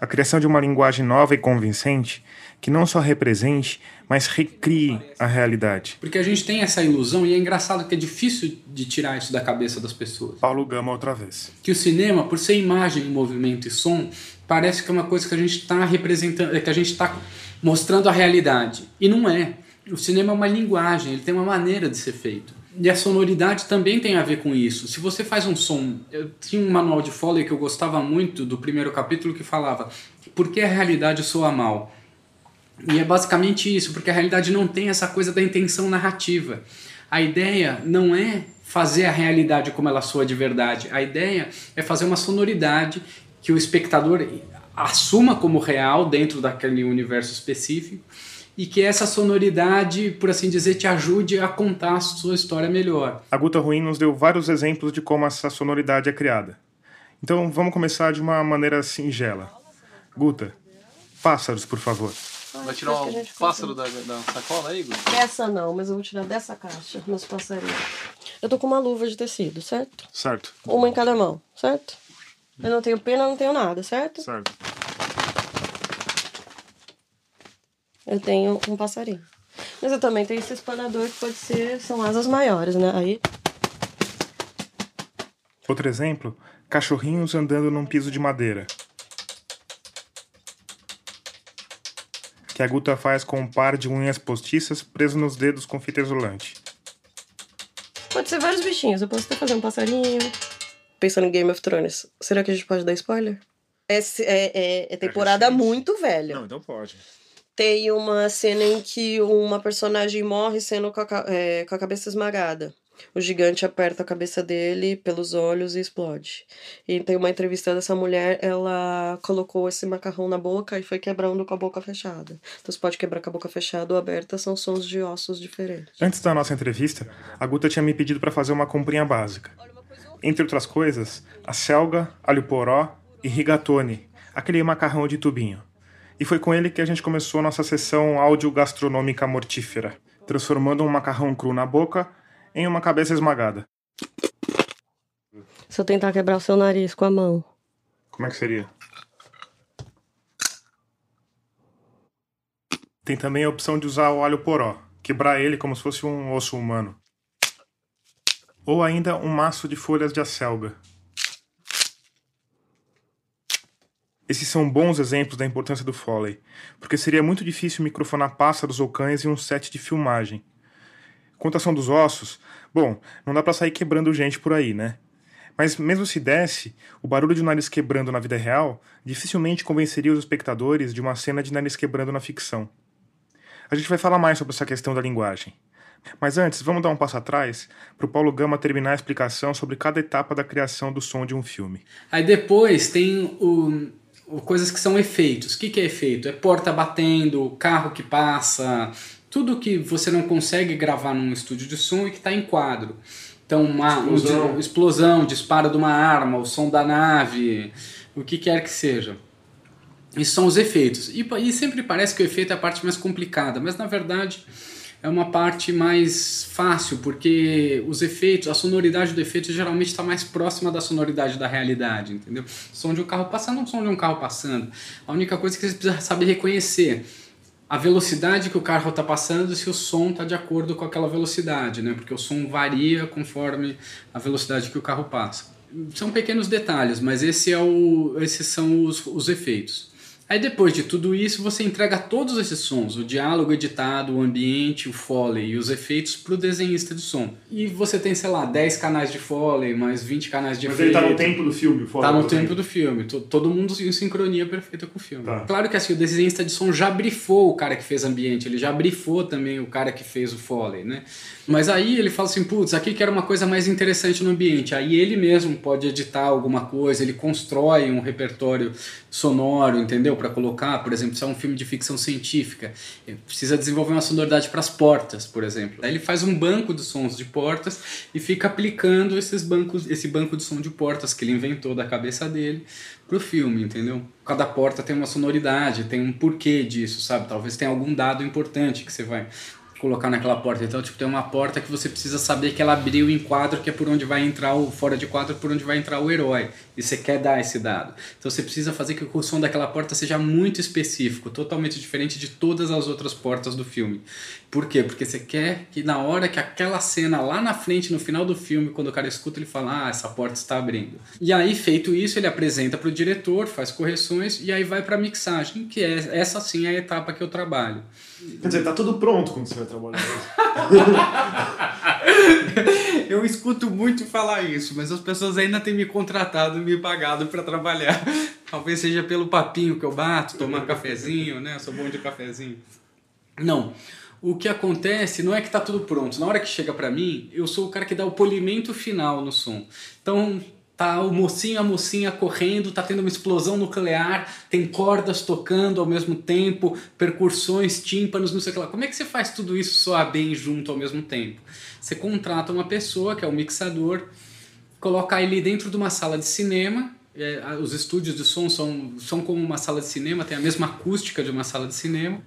A criação de uma linguagem nova e convincente que não só represente, mas recrie a realidade. Porque a gente tem essa ilusão e é engraçado que é difícil de tirar isso da cabeça das pessoas. Paulo Gama outra vez. Que o cinema, por ser imagem, movimento e som, parece que é uma coisa que a gente está representando, que a gente está mostrando a realidade. E não é. O cinema é uma linguagem, ele tem uma maneira de ser feito. E a sonoridade também tem a ver com isso. Se você faz um som. Eu tinha um manual de Foley que eu gostava muito do primeiro capítulo que falava por que a realidade soa mal. E é basicamente isso, porque a realidade não tem essa coisa da intenção narrativa. A ideia não é fazer a realidade como ela soa de verdade. A ideia é fazer uma sonoridade que o espectador assuma como real dentro daquele universo específico e que essa sonoridade, por assim dizer, te ajude a contar a sua história melhor. A Guta Ruim nos deu vários exemplos de como essa sonoridade é criada. Então vamos começar de uma maneira singela. Guta, pássaros, por favor. Vai tirar um pássaro da, da sacola aí, Igor? Essa não, mas eu vou tirar dessa caixa, meus passarinhos. Eu tô com uma luva de tecido, certo? Certo. Uma em cada mão, certo? Eu não tenho pena, não tenho nada, certo? Certo. Eu tenho um passarinho. Mas eu também tenho esse espanador que pode ser, são asas maiores, né? Aí. Outro exemplo: cachorrinhos andando num piso de madeira. Que a Guta faz com um par de unhas postiças preso nos dedos com fita isolante. Pode ser vários bichinhos. Eu posso até fazer um passarinho. Pensando em Game of Thrones, será que a gente pode dar spoiler? Esse é, é, é temporada muito velha. Não, então pode. Tem uma cena em que uma personagem morre sendo com a, é, com a cabeça esmagada. O gigante aperta a cabeça dele pelos olhos e explode. E tem uma entrevista dessa mulher, ela colocou esse macarrão na boca e foi quebrando com a boca fechada. Então você pode quebrar com a boca fechada ou aberta, são sons de ossos diferentes. Antes da nossa entrevista, a Guta tinha me pedido para fazer uma comprinha básica. Entre outras coisas, a selga, alho poró e rigatone, aquele macarrão de tubinho. E foi com ele que a gente começou nossa sessão áudio gastronômica mortífera, transformando um macarrão cru na boca em uma cabeça esmagada. Se eu tentar quebrar o seu nariz com a mão. Como é que seria? Tem também a opção de usar o alho poró, quebrar ele como se fosse um osso humano. Ou ainda um maço de folhas de acelga. Esses são bons exemplos da importância do Foley, porque seria muito difícil microfonar pássaros ou cães em um set de filmagem. Contação dos ossos, bom, não dá para sair quebrando gente por aí, né? Mas mesmo se desse, o barulho de um nariz quebrando na vida real dificilmente convenceria os espectadores de uma cena de nariz quebrando na ficção. A gente vai falar mais sobre essa questão da linguagem. Mas antes, vamos dar um passo atrás para o Paulo Gama terminar a explicação sobre cada etapa da criação do som de um filme. Aí depois tem o, o coisas que são efeitos. O que, que é efeito? É porta batendo, carro que passa, tudo que você não consegue gravar num estúdio de som e que está em quadro. Então, uma explosão. Um, explosão, disparo de uma arma, o som da nave, o que quer que seja. Isso são os efeitos. E, e sempre parece que o efeito é a parte mais complicada, mas na verdade é uma parte mais fácil, porque os efeitos, a sonoridade do efeito geralmente está mais próxima da sonoridade da realidade, entendeu? som de um carro passando é um som de um carro passando. A única coisa que você precisa saber reconhecer a velocidade que o carro está passando se o som está de acordo com aquela velocidade, né? Porque o som varia conforme a velocidade que o carro passa. São pequenos detalhes, mas esse é o, esses são os, os efeitos. Aí depois de tudo isso, você entrega todos esses sons, o diálogo editado, o ambiente, o foley e os efeitos para o desenhista de som. E você tem, sei lá, 10 canais de foley, mais 20 canais de Mas efeito. ele tá no tempo do filme, o foley. Tá no exemplo. tempo do filme. To- Todo mundo em sincronia perfeita com o filme. Tá. Claro que assim, o desenhista de som já brifou o cara que fez ambiente, ele já brifou também o cara que fez o foley, né? Mas aí ele fala assim, putz, aqui quero uma coisa mais interessante no ambiente. Aí ele mesmo pode editar alguma coisa, ele constrói um repertório sonoro, entendeu? Para colocar, por exemplo, se é um filme de ficção científica, ele precisa desenvolver uma sonoridade para as portas, por exemplo. Aí ele faz um banco de sons de portas e fica aplicando esses bancos, esse banco de som de portas que ele inventou da cabeça dele pro filme, entendeu? Cada porta tem uma sonoridade, tem um porquê disso, sabe? Talvez tenha algum dado importante que você vai colocar naquela porta. Então, tipo, tem uma porta que você precisa saber que ela abriu em quadro, que é por onde vai entrar o fora de quadro, por onde vai entrar o herói. E você quer dar esse dado. Então, você precisa fazer que o som daquela porta seja muito específico, totalmente diferente de todas as outras portas do filme. Por quê? Porque você quer que na hora que aquela cena lá na frente, no final do filme, quando o cara escuta, ele fala: "Ah, essa porta está abrindo". E aí, feito isso, ele apresenta para o diretor, faz correções e aí vai para a mixagem, que é essa sim é a etapa que eu trabalho. Quer dizer, tá tudo pronto quando você vai trabalhar. [laughs] eu escuto muito falar isso, mas as pessoas ainda têm me contratado, me pagado para trabalhar. [laughs] Talvez seja pelo papinho que eu bato, tomar cafezinho, né? Eu sou bom de cafezinho. Não. O que acontece não é que tá tudo pronto. Na hora que chega para mim, eu sou o cara que dá o polimento final no som. Então, tá o mocinho a mocinha correndo, tá tendo uma explosão nuclear, tem cordas tocando ao mesmo tempo, percussões, tímpanos, não sei o que lá. Como é que você faz tudo isso soar bem junto ao mesmo tempo? Você contrata uma pessoa, que é o mixador, coloca ele dentro de uma sala de cinema, é, os estúdios de som são, são como uma sala de cinema, tem a mesma acústica de uma sala de cinema.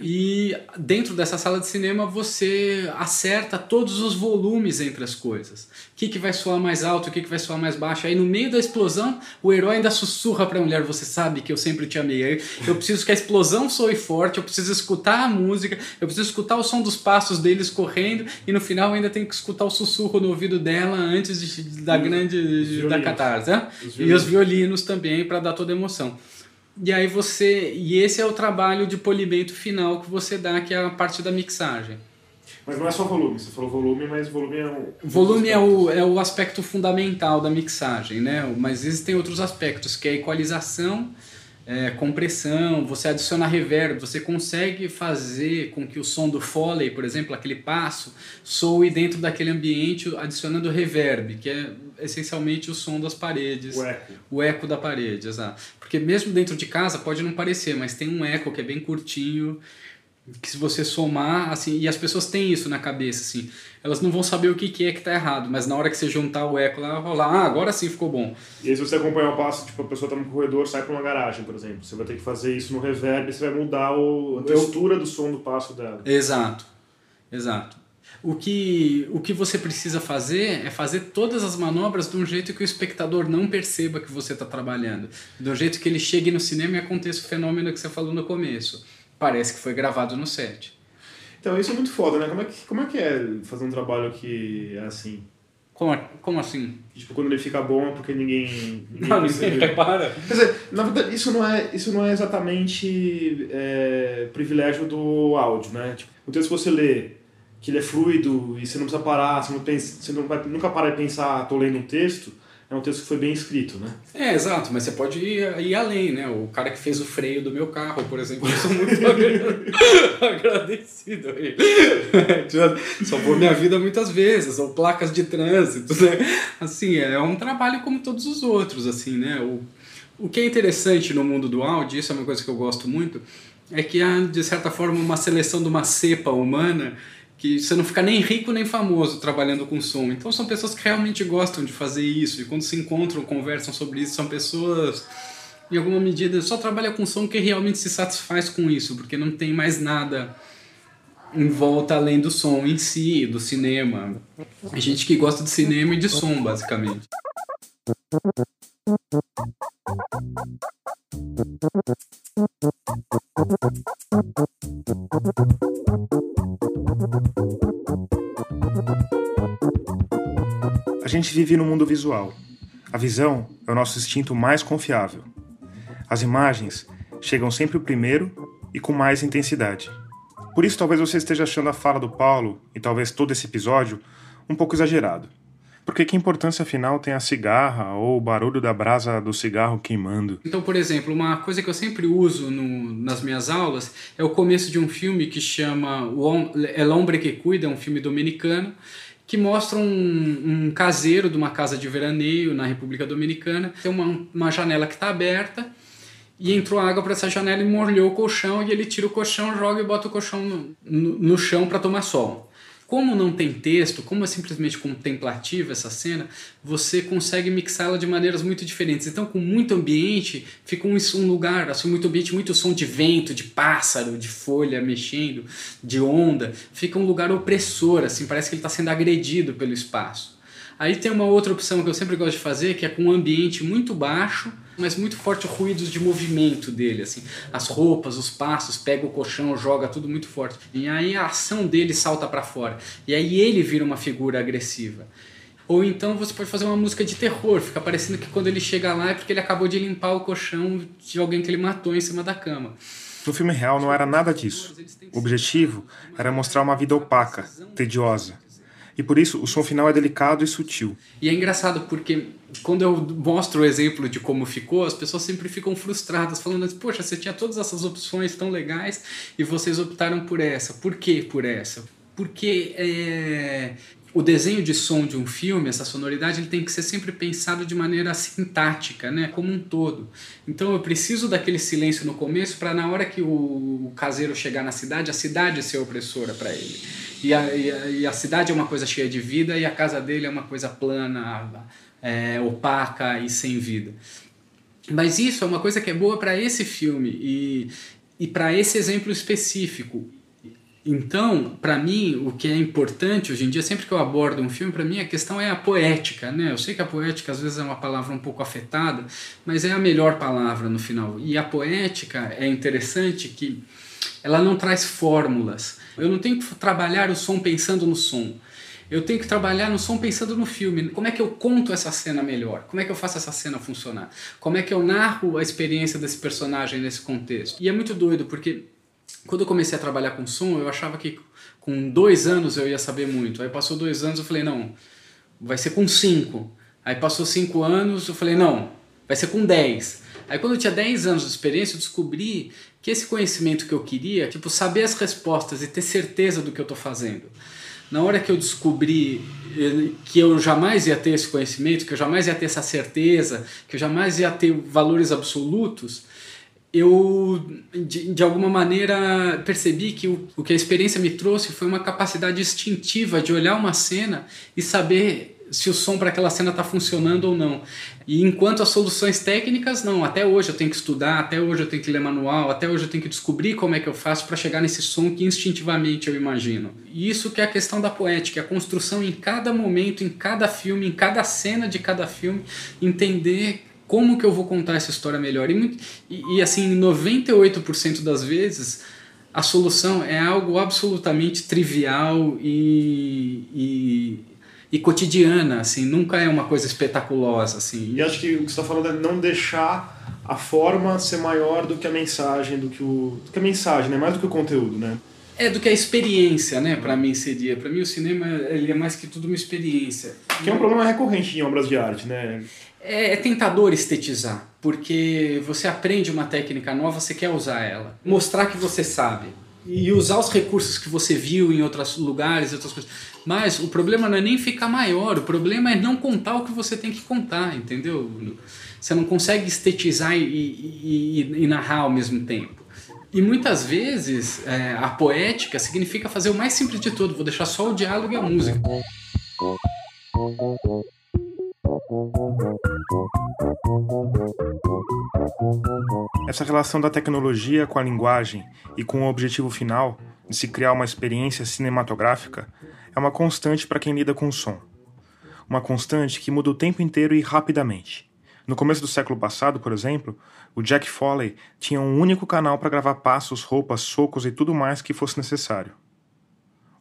E dentro dessa sala de cinema você acerta todos os volumes entre as coisas. O que, que vai soar mais alto, o que, que vai soar mais baixo. Aí no meio da explosão, o herói ainda sussurra para a mulher: Você sabe que eu sempre te amei. Eu preciso que a explosão soe forte, eu preciso escutar a música, eu preciso escutar o som dos passos deles correndo. E no final ainda tem que escutar o sussurro no ouvido dela antes de, da grande da catarse. Né? E os violinos também para dar toda a emoção. E aí você. E esse é o trabalho de polimento final que você dá, que é a parte da mixagem. Mas não é só volume, você falou volume, mas volume é o. Volume é o, é o aspecto fundamental da mixagem, né? Mas existem outros aspectos, que é a equalização, é, compressão, você adiciona reverb, você consegue fazer com que o som do Foley, por exemplo, aquele passo, soe dentro daquele ambiente adicionando reverb, que é essencialmente o som das paredes. O eco. O eco da parede, exato. Porque mesmo dentro de casa pode não parecer, mas tem um eco que é bem curtinho, que se você somar, assim, e as pessoas têm isso na cabeça, assim, elas não vão saber o que, que é que tá errado, mas na hora que você juntar o eco lá, vai falar, ah, agora sim ficou bom. E aí se você acompanhar o passo, tipo, a pessoa tá no corredor, sai para uma garagem, por exemplo, você vai ter que fazer isso no reverb, você vai mudar o, a textura do som do passo dela. Exato, exato. O que, o que você precisa fazer é fazer todas as manobras de um jeito que o espectador não perceba que você está trabalhando. De um jeito que ele chegue no cinema e aconteça o fenômeno que você falou no começo. Parece que foi gravado no set. Então isso é muito foda, né? Como é que, como é, que é fazer um trabalho que é assim? Como, como assim? Tipo, quando ele fica bom é porque ninguém. ninguém não, ninguém repara. Quer dizer, na verdade, isso não é, isso não é exatamente é, privilégio do áudio, né? Tipo, o texto que você lê que ele é fluido e você não precisa parar, você não, pensa, você não vai nunca parar de pensar, tô lendo um texto, é um texto que foi bem escrito, né? É, exato, mas você pode ir, ir além, né? O cara que fez o freio do meu carro, por exemplo, eu sou muito [laughs] agradecido a ele. [laughs] Salvou minha vida muitas vezes, ou placas de trânsito, né? Assim, é um trabalho como todos os outros, assim, né? O, o que é interessante no mundo do áudio, isso é uma coisa que eu gosto muito, é que há, de certa forma, uma seleção de uma cepa humana que você não fica nem rico nem famoso trabalhando com som. Então são pessoas que realmente gostam de fazer isso e quando se encontram, conversam sobre isso, são pessoas em alguma medida só trabalha com som que realmente se satisfaz com isso, porque não tem mais nada em volta além do som em si, do cinema. A gente que gosta de cinema e de som, basicamente. A gente vive no mundo visual. A visão é o nosso instinto mais confiável. As imagens chegam sempre primeiro e com mais intensidade. Por isso, talvez você esteja achando a fala do Paulo, e talvez todo esse episódio, um pouco exagerado. Porque que importância afinal tem a cigarra ou o barulho da brasa do cigarro queimando? Então, por exemplo, uma coisa que eu sempre uso no, nas minhas aulas é o começo de um filme que chama El Hombre que Cuida, é um filme dominicano, que mostra um, um caseiro de uma casa de veraneio na República Dominicana. Tem uma, uma janela que está aberta e entrou água para essa janela e molhou o colchão e ele tira o colchão, joga e bota o colchão no, no, no chão para tomar sol. Como não tem texto, como é simplesmente contemplativa essa cena, você consegue mixá-la de maneiras muito diferentes. Então, com muito ambiente, fica um, um lugar, assim, muito ambiente, muito som de vento, de pássaro, de folha mexendo, de onda. Fica um lugar opressor, assim, parece que ele está sendo agredido pelo espaço. Aí tem uma outra opção que eu sempre gosto de fazer, que é com um ambiente muito baixo, mas muito forte ruídos de movimento dele, assim. As roupas, os passos, pega o colchão, joga tudo muito forte. E aí a ação dele salta para fora. E aí ele vira uma figura agressiva. Ou então você pode fazer uma música de terror, fica parecendo que quando ele chega lá é porque ele acabou de limpar o colchão de alguém que ele matou em cima da cama. No filme real não era nada disso. O objetivo era mostrar uma vida opaca, tediosa, e por isso o som final é delicado e sutil. E é engraçado porque quando eu mostro o exemplo de como ficou, as pessoas sempre ficam frustradas, falando assim, poxa, você tinha todas essas opções tão legais e vocês optaram por essa. Por que por essa? Porque é, o desenho de som de um filme, essa sonoridade, ele tem que ser sempre pensado de maneira sintática, né, como um todo. Então eu preciso daquele silêncio no começo para na hora que o caseiro chegar na cidade, a cidade ser opressora para ele. E a, e a, e, a, cidade é uma coisa cheia de vida e a casa dele é uma coisa plana, é, opaca e sem vida. Mas isso é uma coisa que é boa para esse filme e, e para esse exemplo específico. Então, para mim, o que é importante hoje em dia, sempre que eu abordo um filme, para mim a questão é a poética, né? Eu sei que a poética às vezes é uma palavra um pouco afetada, mas é a melhor palavra no final. E a poética é interessante que ela não traz fórmulas. Eu não tenho que trabalhar o som pensando no som. Eu tenho que trabalhar no som pensando no filme. Como é que eu conto essa cena melhor? Como é que eu faço essa cena funcionar? Como é que eu narro a experiência desse personagem nesse contexto? E é muito doido, porque quando eu comecei a trabalhar com som, eu achava que com dois anos eu ia saber muito. Aí passou dois anos, eu falei, não, vai ser com cinco. Aí passou cinco anos, eu falei, não, vai ser com dez. Aí quando eu tinha dez anos de experiência, eu descobri que esse conhecimento que eu queria, tipo, saber as respostas e ter certeza do que eu estou fazendo. Na hora que eu descobri eh, que eu jamais ia ter esse conhecimento, que eu jamais ia ter essa certeza, que eu jamais ia ter valores absolutos, eu de, de alguma maneira percebi que o, o que a experiência me trouxe foi uma capacidade instintiva de olhar uma cena e saber se o som para aquela cena está funcionando ou não. E enquanto as soluções técnicas, não, até hoje eu tenho que estudar, até hoje eu tenho que ler manual, até hoje eu tenho que descobrir como é que eu faço para chegar nesse som que instintivamente eu imagino. E isso que é a questão da poética, a construção em cada momento, em cada filme, em cada cena de cada filme, entender como que eu vou contar essa história melhor. E, e, e assim, 98% das vezes a solução é algo absolutamente trivial e, e, e, cotidiana, assim, nunca é uma coisa espetaculosa, assim. E acho que o que você está falando é não deixar a forma ser maior do que a mensagem, do que o do que a mensagem, né? Mais do que o conteúdo, né? É do que a experiência, né? Para mim seria, para mim o cinema ele é mais que tudo uma experiência. Que é um problema recorrente em obras de arte, né? É, é, tentador estetizar, porque você aprende uma técnica nova, você quer usar ela, mostrar que você sabe e usar os recursos que você viu em outros lugares, outras coisas. Mas o problema não é nem ficar maior, o problema é não contar o que você tem que contar, entendeu? Você não consegue estetizar e, e, e, e narrar ao mesmo tempo. E muitas vezes é, a poética significa fazer o mais simples de tudo, vou deixar só o diálogo e a música. Essa relação da tecnologia com a linguagem e com o objetivo final de se criar uma experiência cinematográfica é uma constante para quem lida com o som. Uma constante que muda o tempo inteiro e rapidamente. No começo do século passado, por exemplo, o Jack Foley tinha um único canal para gravar passos, roupas, socos e tudo mais que fosse necessário.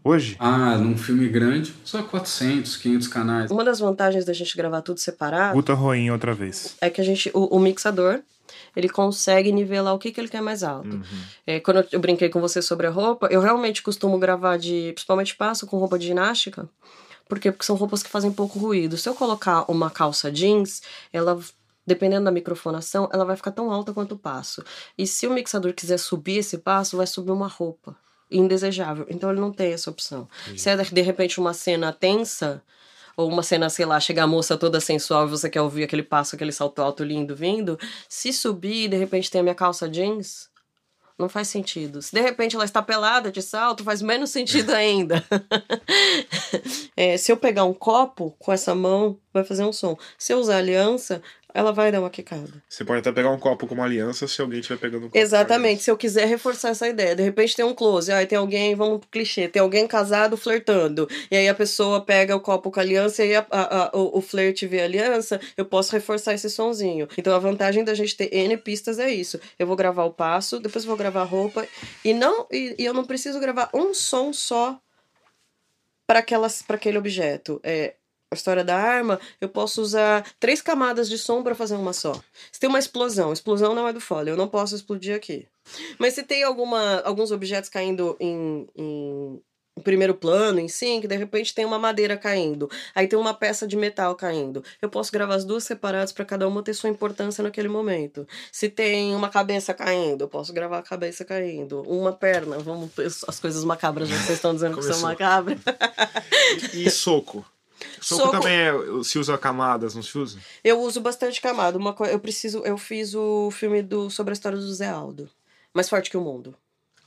Hoje? Ah, num filme grande, só 400, 500 canais. Uma das vantagens da gente gravar tudo separado. Guta Roin outra vez. É que a gente. O, o, mixador, ele consegue nivelar o que, que ele quer mais alto. Uhum. É, quando eu, eu brinquei com você sobre a roupa, eu realmente costumo gravar de. Principalmente passo com roupa de ginástica. Por quê? Porque são roupas que fazem pouco ruído. Se eu colocar uma calça jeans, ela dependendo da microfonação, ela vai ficar tão alta quanto o passo. E se o mixador quiser subir esse passo, vai subir uma roupa indesejável. Então ele não tem essa opção. Sim. Se é de repente uma cena tensa, ou uma cena, sei lá, chega a moça toda sensual e você quer ouvir aquele passo, aquele salto alto lindo vindo, se subir e de repente tem a minha calça jeans, não faz sentido. Se de repente ela está pelada de salto, faz menos sentido [laughs] ainda. é, se eu pegar um copo com essa mão, vai fazer um som. Se eu usar aliança, ela vai dar uma quicada. Você pode até pegar um copo com uma aliança se alguém estiver pegando um copo. Exatamente, se eu quiser reforçar essa ideia. De repente tem um close, aí tem alguém, vamos pro clichê, tem alguém casado flertando. E aí a pessoa pega o copo com a aliança e aí a, a, a, o, o flerte vê a aliança, eu posso reforçar esse sonzinho. Então a vantagem da gente ter N pistas é isso. Eu vou gravar o passo, depois eu vou gravar a roupa. E não e, e eu não preciso gravar um som só para aquele objeto. É, a história da arma, eu posso usar três camadas de som para fazer uma só. Se tem uma explosão, explosão não é do folha, eu não posso explodir aqui. Mas se tem alguma, alguns objetos caindo em, em, primeiro plano, em sync, de repente tem uma madeira caindo, aí tem uma peça de metal caindo. Eu posso gravar as duas separadas para cada uma ter sua importância naquele momento. Se tem uma cabeça caindo, eu posso gravar a cabeça caindo. Uma perna, vamos as coisas macabras, já vocês estão dizendo que são macabras. e soco. Soco, Soco, também é, se usa camadas, não se usa? Eu uso bastante camada. Uma eu preciso, eu fiz o filme do sobre a história do Zé Aldo, mais forte que o mundo.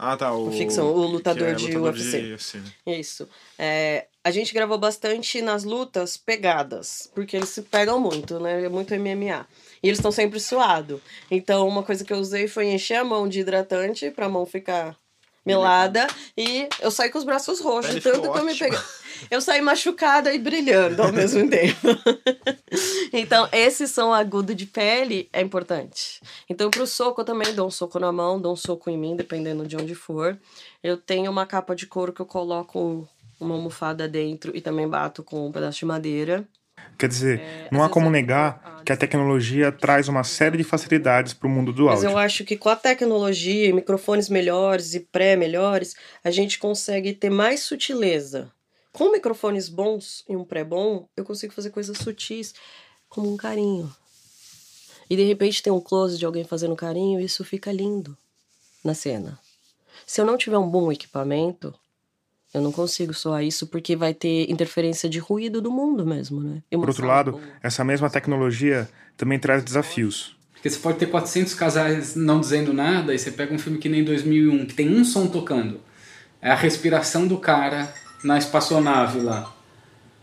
Ah, tá. O, o ficção, o lutador, é, de lutador UFC. De UFC né? Isso. É, a gente gravou bastante nas lutas pegadas, porque eles se pegam muito, né? É muito MMA. E eles estão sempre suados. Então, uma coisa que eu usei foi encher a mão de hidratante pra mão ficar melada e eu saí com os braços roxos, Ele tanto que eu me peguei. Eu saí machucada e brilhando ao mesmo [laughs] tempo. [laughs] então, esse som agudo de pele é importante. Então, pro soco eu também dou um soco na mão, dou um soco em mim, dependendo de onde for. Eu tenho uma capa de couro que eu coloco uma almofada dentro e também bato com um pedaço de madeira. Quer dizer, é, não há como negar que a tecnologia traz uma série de facilidades para o mundo do áudio. Mas eu acho que com a tecnologia, microfones melhores e pré-melhores, a gente consegue ter mais sutileza. Com microfones bons e um pré-bom, eu consigo fazer coisas sutis, como um carinho. E de repente tem um close de alguém fazendo carinho e isso fica lindo na cena. Se eu não tiver um bom equipamento, eu não consigo soar isso porque vai ter interferência de ruído do mundo mesmo, né? Por outro lado, essa mesma tecnologia também traz desafios. Porque você pode ter 400 casais não dizendo nada e você pega um filme que nem 2001, que tem um som tocando. É a respiração do cara na espaçonave lá.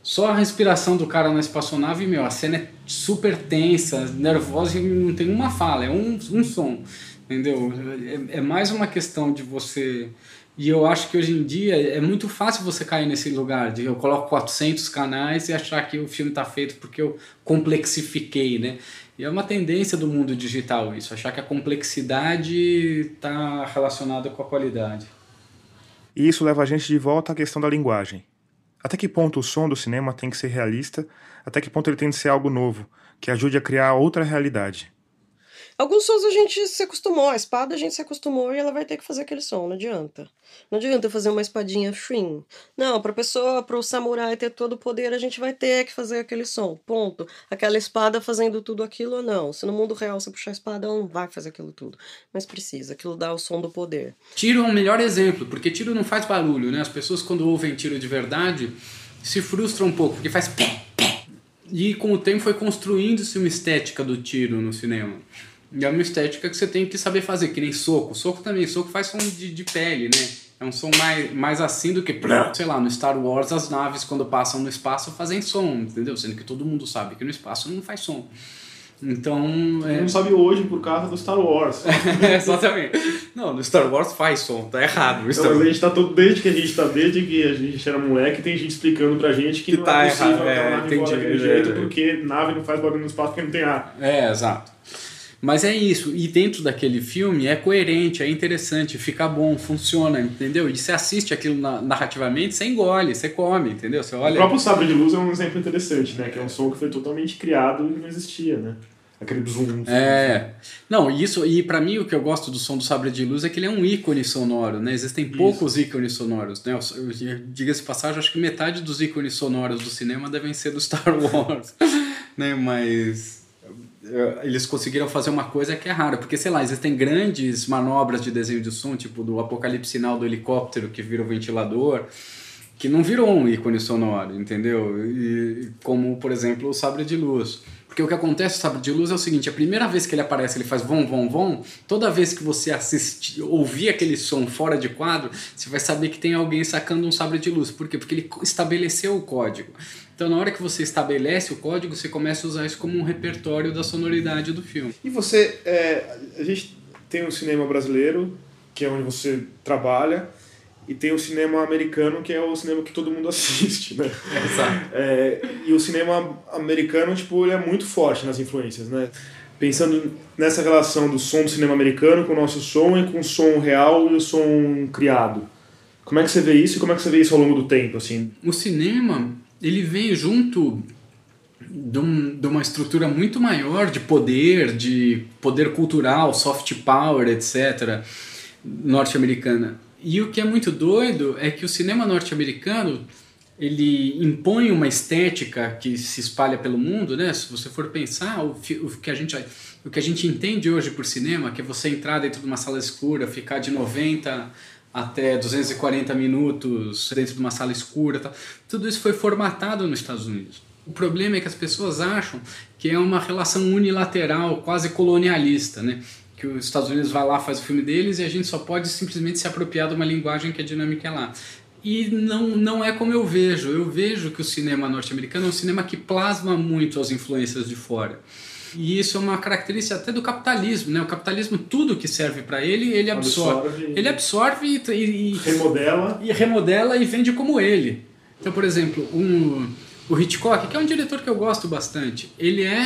Só a respiração do cara na espaçonave, meu, a cena é super tensa, nervosa e não tem uma fala, é um, um som, entendeu? É, é mais uma questão de você e eu acho que hoje em dia é muito fácil você cair nesse lugar de eu coloco 400 canais e achar que o filme está feito porque eu complexifiquei, né? E é uma tendência do mundo digital isso, achar que a complexidade está relacionada com a qualidade. E isso leva a gente de volta à questão da linguagem. Até que ponto o som do cinema tem que ser realista? Até que ponto ele tem que ser algo novo, que ajude a criar outra realidade? Alguns sons a gente se acostumou, a espada a gente se acostumou e ela vai ter que fazer aquele som, não adianta. Não adianta fazer uma espadinha shrin. Não, pra pessoa, pro samurai ter todo o poder, a gente vai ter que fazer aquele som. Ponto. Aquela espada fazendo tudo aquilo ou não. Se no mundo real você puxar a espada, ela não vai fazer aquilo tudo. Mas precisa, aquilo dá o som do poder. Tiro é um melhor exemplo, porque tiro não faz barulho, né? As pessoas quando ouvem tiro de verdade se frustram um pouco, porque faz pé, pé. E com o tempo foi construindo-se uma estética do tiro no cinema. E é uma estética que você tem que saber fazer, que nem soco. Soco também, soco faz som de, de pele, né? É um som mais, mais assim do que, sei lá, no Star Wars as naves quando passam no espaço fazem som, entendeu? Sendo que todo mundo sabe que no espaço não faz som. Então. É... Não sabe hoje por causa do Star Wars. [laughs] Exatamente. Não, no Star Wars faz som, tá errado. Star... Não, a gente tá todo, desde que a gente tá, desde que a gente era moleque, tem gente explicando pra gente que, que não tá é possível errado, é, nave entendi, daquele é, jeito, porque nave não faz barulho no espaço porque não tem ar. É, exato. Mas é isso, e dentro daquele filme é coerente, é interessante, fica bom, funciona, entendeu? E você assiste aquilo narrativamente, você engole, você come, entendeu? Você olha... O próprio Sabre de Luz é um exemplo interessante, né? Que é um som que foi totalmente criado e não existia, né? Aquele zoom. É. Não, isso, e para mim o que eu gosto do som do Sabre de Luz é que ele é um ícone sonoro, né? Existem isso. poucos ícones sonoros, né? Diga-se passagem, acho que metade dos ícones sonoros do cinema devem ser do Star [laughs] Wars, né? Mas eles conseguiram fazer uma coisa que é rara, porque sei lá, existem grandes manobras de desenho de som, tipo do apocalipse sinal do helicóptero que vira o ventilador, que não virou um ícone sonoro, entendeu? E, como, por exemplo, o sabre de luz. Porque o que acontece, sabe, de luz é o seguinte: a primeira vez que ele aparece, ele faz vom, vom, vom. Toda vez que você assistir, ouvir aquele som fora de quadro, você vai saber que tem alguém sacando um sabre de luz. Por quê? Porque ele estabeleceu o código. Então, na hora que você estabelece o código, você começa a usar isso como um repertório da sonoridade do filme. E você, é, a gente tem um cinema brasileiro, que é onde você trabalha, e tem o cinema americano, que é o cinema que todo mundo [laughs] assiste, né? Exato. É, e o cinema americano, tipo, ele é muito forte nas influências, né? Pensando nessa relação do som do cinema americano com o nosso som e com o som real e o som criado. Como é que você vê isso e como é que você vê isso ao longo do tempo, assim? O cinema, ele vem junto de, um, de uma estrutura muito maior de poder, de poder cultural, soft power, etc., norte-americana e o que é muito doido é que o cinema norte-americano ele impõe uma estética que se espalha pelo mundo, né? Se você for pensar, o, o, que a gente, o que a gente entende hoje por cinema, que é você entrar dentro de uma sala escura, ficar de 90 até 240 minutos dentro de uma sala escura, tá? tudo isso foi formatado nos Estados Unidos. O problema é que as pessoas acham que é uma relação unilateral, quase colonialista, né? que os Estados Unidos vai lá, faz o filme deles e a gente só pode simplesmente se apropriar de uma linguagem que a dinâmica é lá. E não, não é como eu vejo. Eu vejo que o cinema norte-americano é um cinema que plasma muito as influências de fora. E isso é uma característica até do capitalismo, né? O capitalismo, tudo que serve para ele, ele absorve. absorve ele absorve e, e, remodela. E remodela e vende como ele. Então, por exemplo, um o Hitchcock, que é um diretor que eu gosto bastante, ele é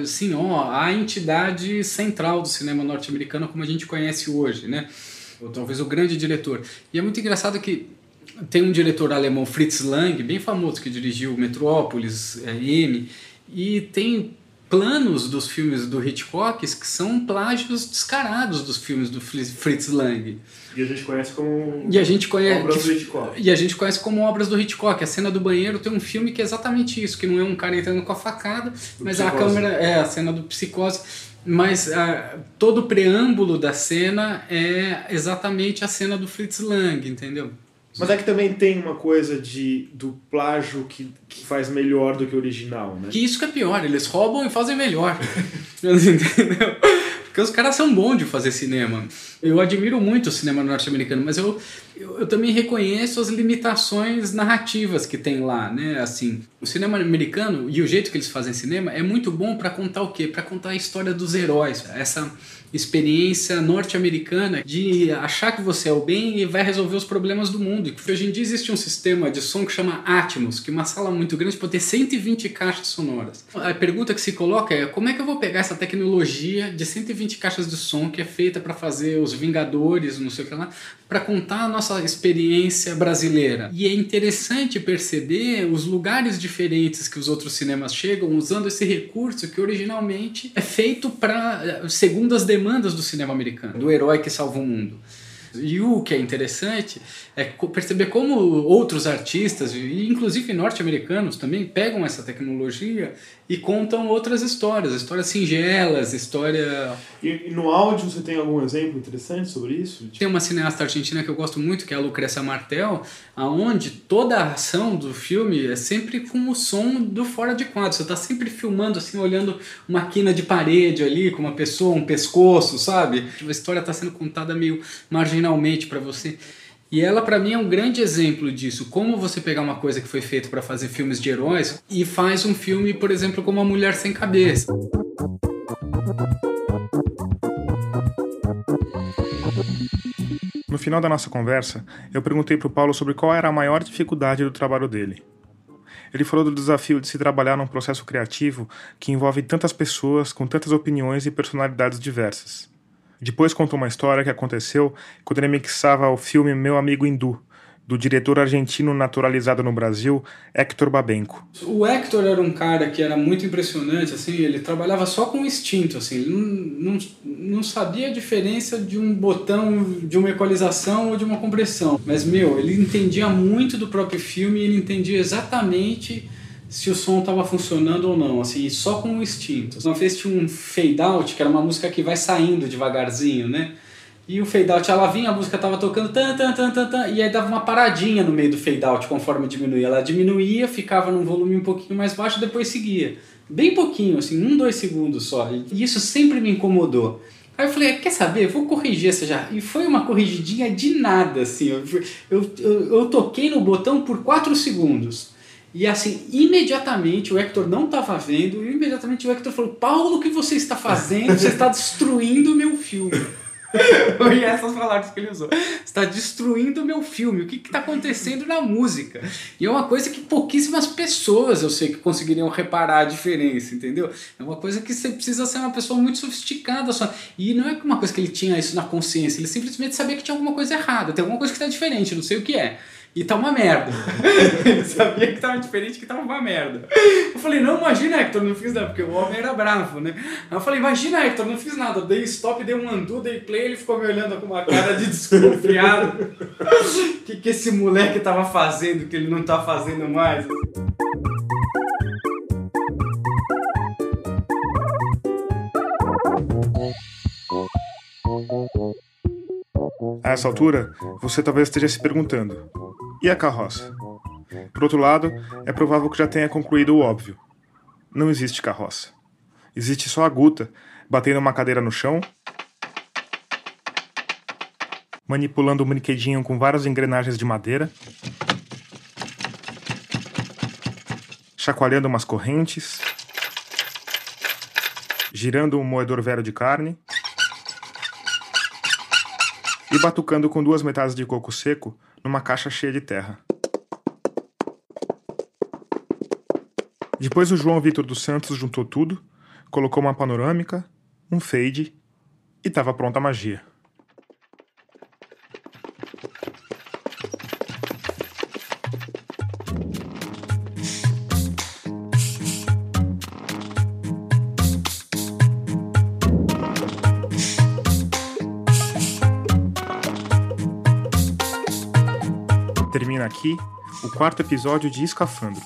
assim, ó, a entidade central do cinema norte-americano como a gente conhece hoje, né? Ou talvez o grande diretor. E é muito engraçado que tem um diretor alemão, Fritz Lang, bem famoso, que dirigiu Metrópolis, é, M, e tem planos dos filmes do Hitchcock que são plágios descarados dos filmes do Fritz Lang. E a gente conhece como e a gente conhece, obras do Hitchcock. E a gente conhece como obras do Hitchcock. A cena do banheiro tem um filme que é exatamente isso, que não é um cara entrando com a facada, do mas psicose. a câmera é a cena do psicose. Mas uh, todo o preâmbulo da cena é exatamente a cena do Fritz Lang, entendeu? Mas é que também tem uma coisa de do plágio que, que faz melhor do que o original, né? Que isso que é pior, eles roubam e fazem melhor. [laughs] [laughs] Entendeu? Porque os caras são bons de fazer cinema. Eu admiro muito o cinema norte-americano, mas eu, eu, eu, também reconheço as limitações narrativas que tem lá, né? Assim, o cinema americano e o jeito que eles fazem cinema é muito bom para contar o quê? Para contar a história dos heróis. Essa experiência norte-americana de achar que você é o bem e vai resolver os problemas do mundo. E hoje em dia existe um sistema de som que chama Atmos, que uma sala muito grande pode ter 120 caixas sonoras. A pergunta que se coloca é como é que eu vou pegar essa tecnologia de 120 caixas de som que é feita para fazer os Vingadores, não sei o que lá, para contar a nossa experiência brasileira. E é interessante perceber os lugares diferentes que os outros cinemas chegam usando esse recurso que originalmente é feito para segundo as demandas do cinema americano, do herói que salva o mundo. E o que é interessante é perceber como outros artistas, inclusive norte-americanos também, pegam essa tecnologia e contam outras histórias, histórias singelas, história... E, e no áudio você tem algum exemplo interessante sobre isso? Tem uma cineasta argentina que eu gosto muito, que é a Lucrecia Martel, aonde toda a ação do filme é sempre com o som do fora de quadro. Você está sempre filmando, assim, olhando uma quina de parede ali, com uma pessoa, um pescoço, sabe? A história está sendo contada meio marginalmente para você. E ela, para mim, é um grande exemplo disso. Como você pegar uma coisa que foi feita para fazer filmes de heróis e faz um filme, por exemplo, como A Mulher Sem Cabeça. No final da nossa conversa, eu perguntei para o Paulo sobre qual era a maior dificuldade do trabalho dele. Ele falou do desafio de se trabalhar num processo criativo que envolve tantas pessoas com tantas opiniões e personalidades diversas. Depois contou uma história que aconteceu quando ele mixava o filme Meu Amigo Hindu, do diretor argentino naturalizado no Brasil, Héctor Babenco. O Héctor era um cara que era muito impressionante, assim, ele trabalhava só com instinto, assim, ele não, não, não sabia a diferença de um botão, de uma equalização ou de uma compressão. Mas, meu, ele entendia muito do próprio filme ele entendia exatamente se o som estava funcionando ou não, assim, só com o instinto. Uma vez tinha um fade out, que era uma música que vai saindo devagarzinho, né? E o fade out ela vinha, a música tava tocando, tan, tan, tan, tan, tan, e aí dava uma paradinha no meio do fade out conforme diminuía. Ela diminuía, ficava num volume um pouquinho mais baixo, depois seguia. Bem pouquinho, assim, um, dois segundos só. E isso sempre me incomodou. Aí eu falei, quer saber? Vou corrigir essa já. E foi uma corrigidinha de nada, assim. Eu, eu, eu, toquei no botão por 4 segundos. E assim, imediatamente o Hector não estava vendo, e imediatamente o Hector falou: Paulo, o que você está fazendo? Você está destruindo o meu filme. Foi [laughs] essas palavras que ele usou. Está destruindo o meu filme. O que está acontecendo na música? E é uma coisa que pouquíssimas pessoas eu sei que conseguiriam reparar a diferença, entendeu? É uma coisa que você precisa ser uma pessoa muito sofisticada só. E não é uma coisa que ele tinha isso na consciência, ele simplesmente sabia que tinha alguma coisa errada, tem alguma coisa que está diferente, não sei o que é. E tá uma merda. ele [laughs] sabia que tava diferente, que tava uma merda. Eu falei, não, imagina, Hector, não fiz nada, porque o homem era bravo, né? Aí eu falei, imagina, Hector, não fiz nada. Dei stop, dei um undo, dei play, ele ficou me olhando com uma cara de desconfiado. O [laughs] que, que esse moleque tava fazendo que ele não tá fazendo mais? A essa altura, você talvez esteja se perguntando: e a carroça? Por outro lado, é provável que já tenha concluído o óbvio. Não existe carroça. Existe só a Guta, batendo uma cadeira no chão, manipulando um brinquedinho com várias engrenagens de madeira, chacoalhando umas correntes, girando um moedor velho de carne e batucando com duas metades de coco seco numa caixa cheia de terra. Depois o João Vitor dos Santos juntou tudo, colocou uma panorâmica, um fade e estava pronta a magia. Aqui o quarto episódio de Escafandro.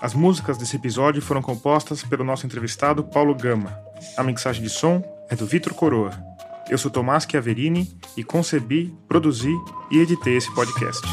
As músicas desse episódio foram compostas pelo nosso entrevistado Paulo Gama. A mixagem de som é do Vitor Coroa. Eu sou Tomás Chiaverini e concebi, produzi e editei esse podcast.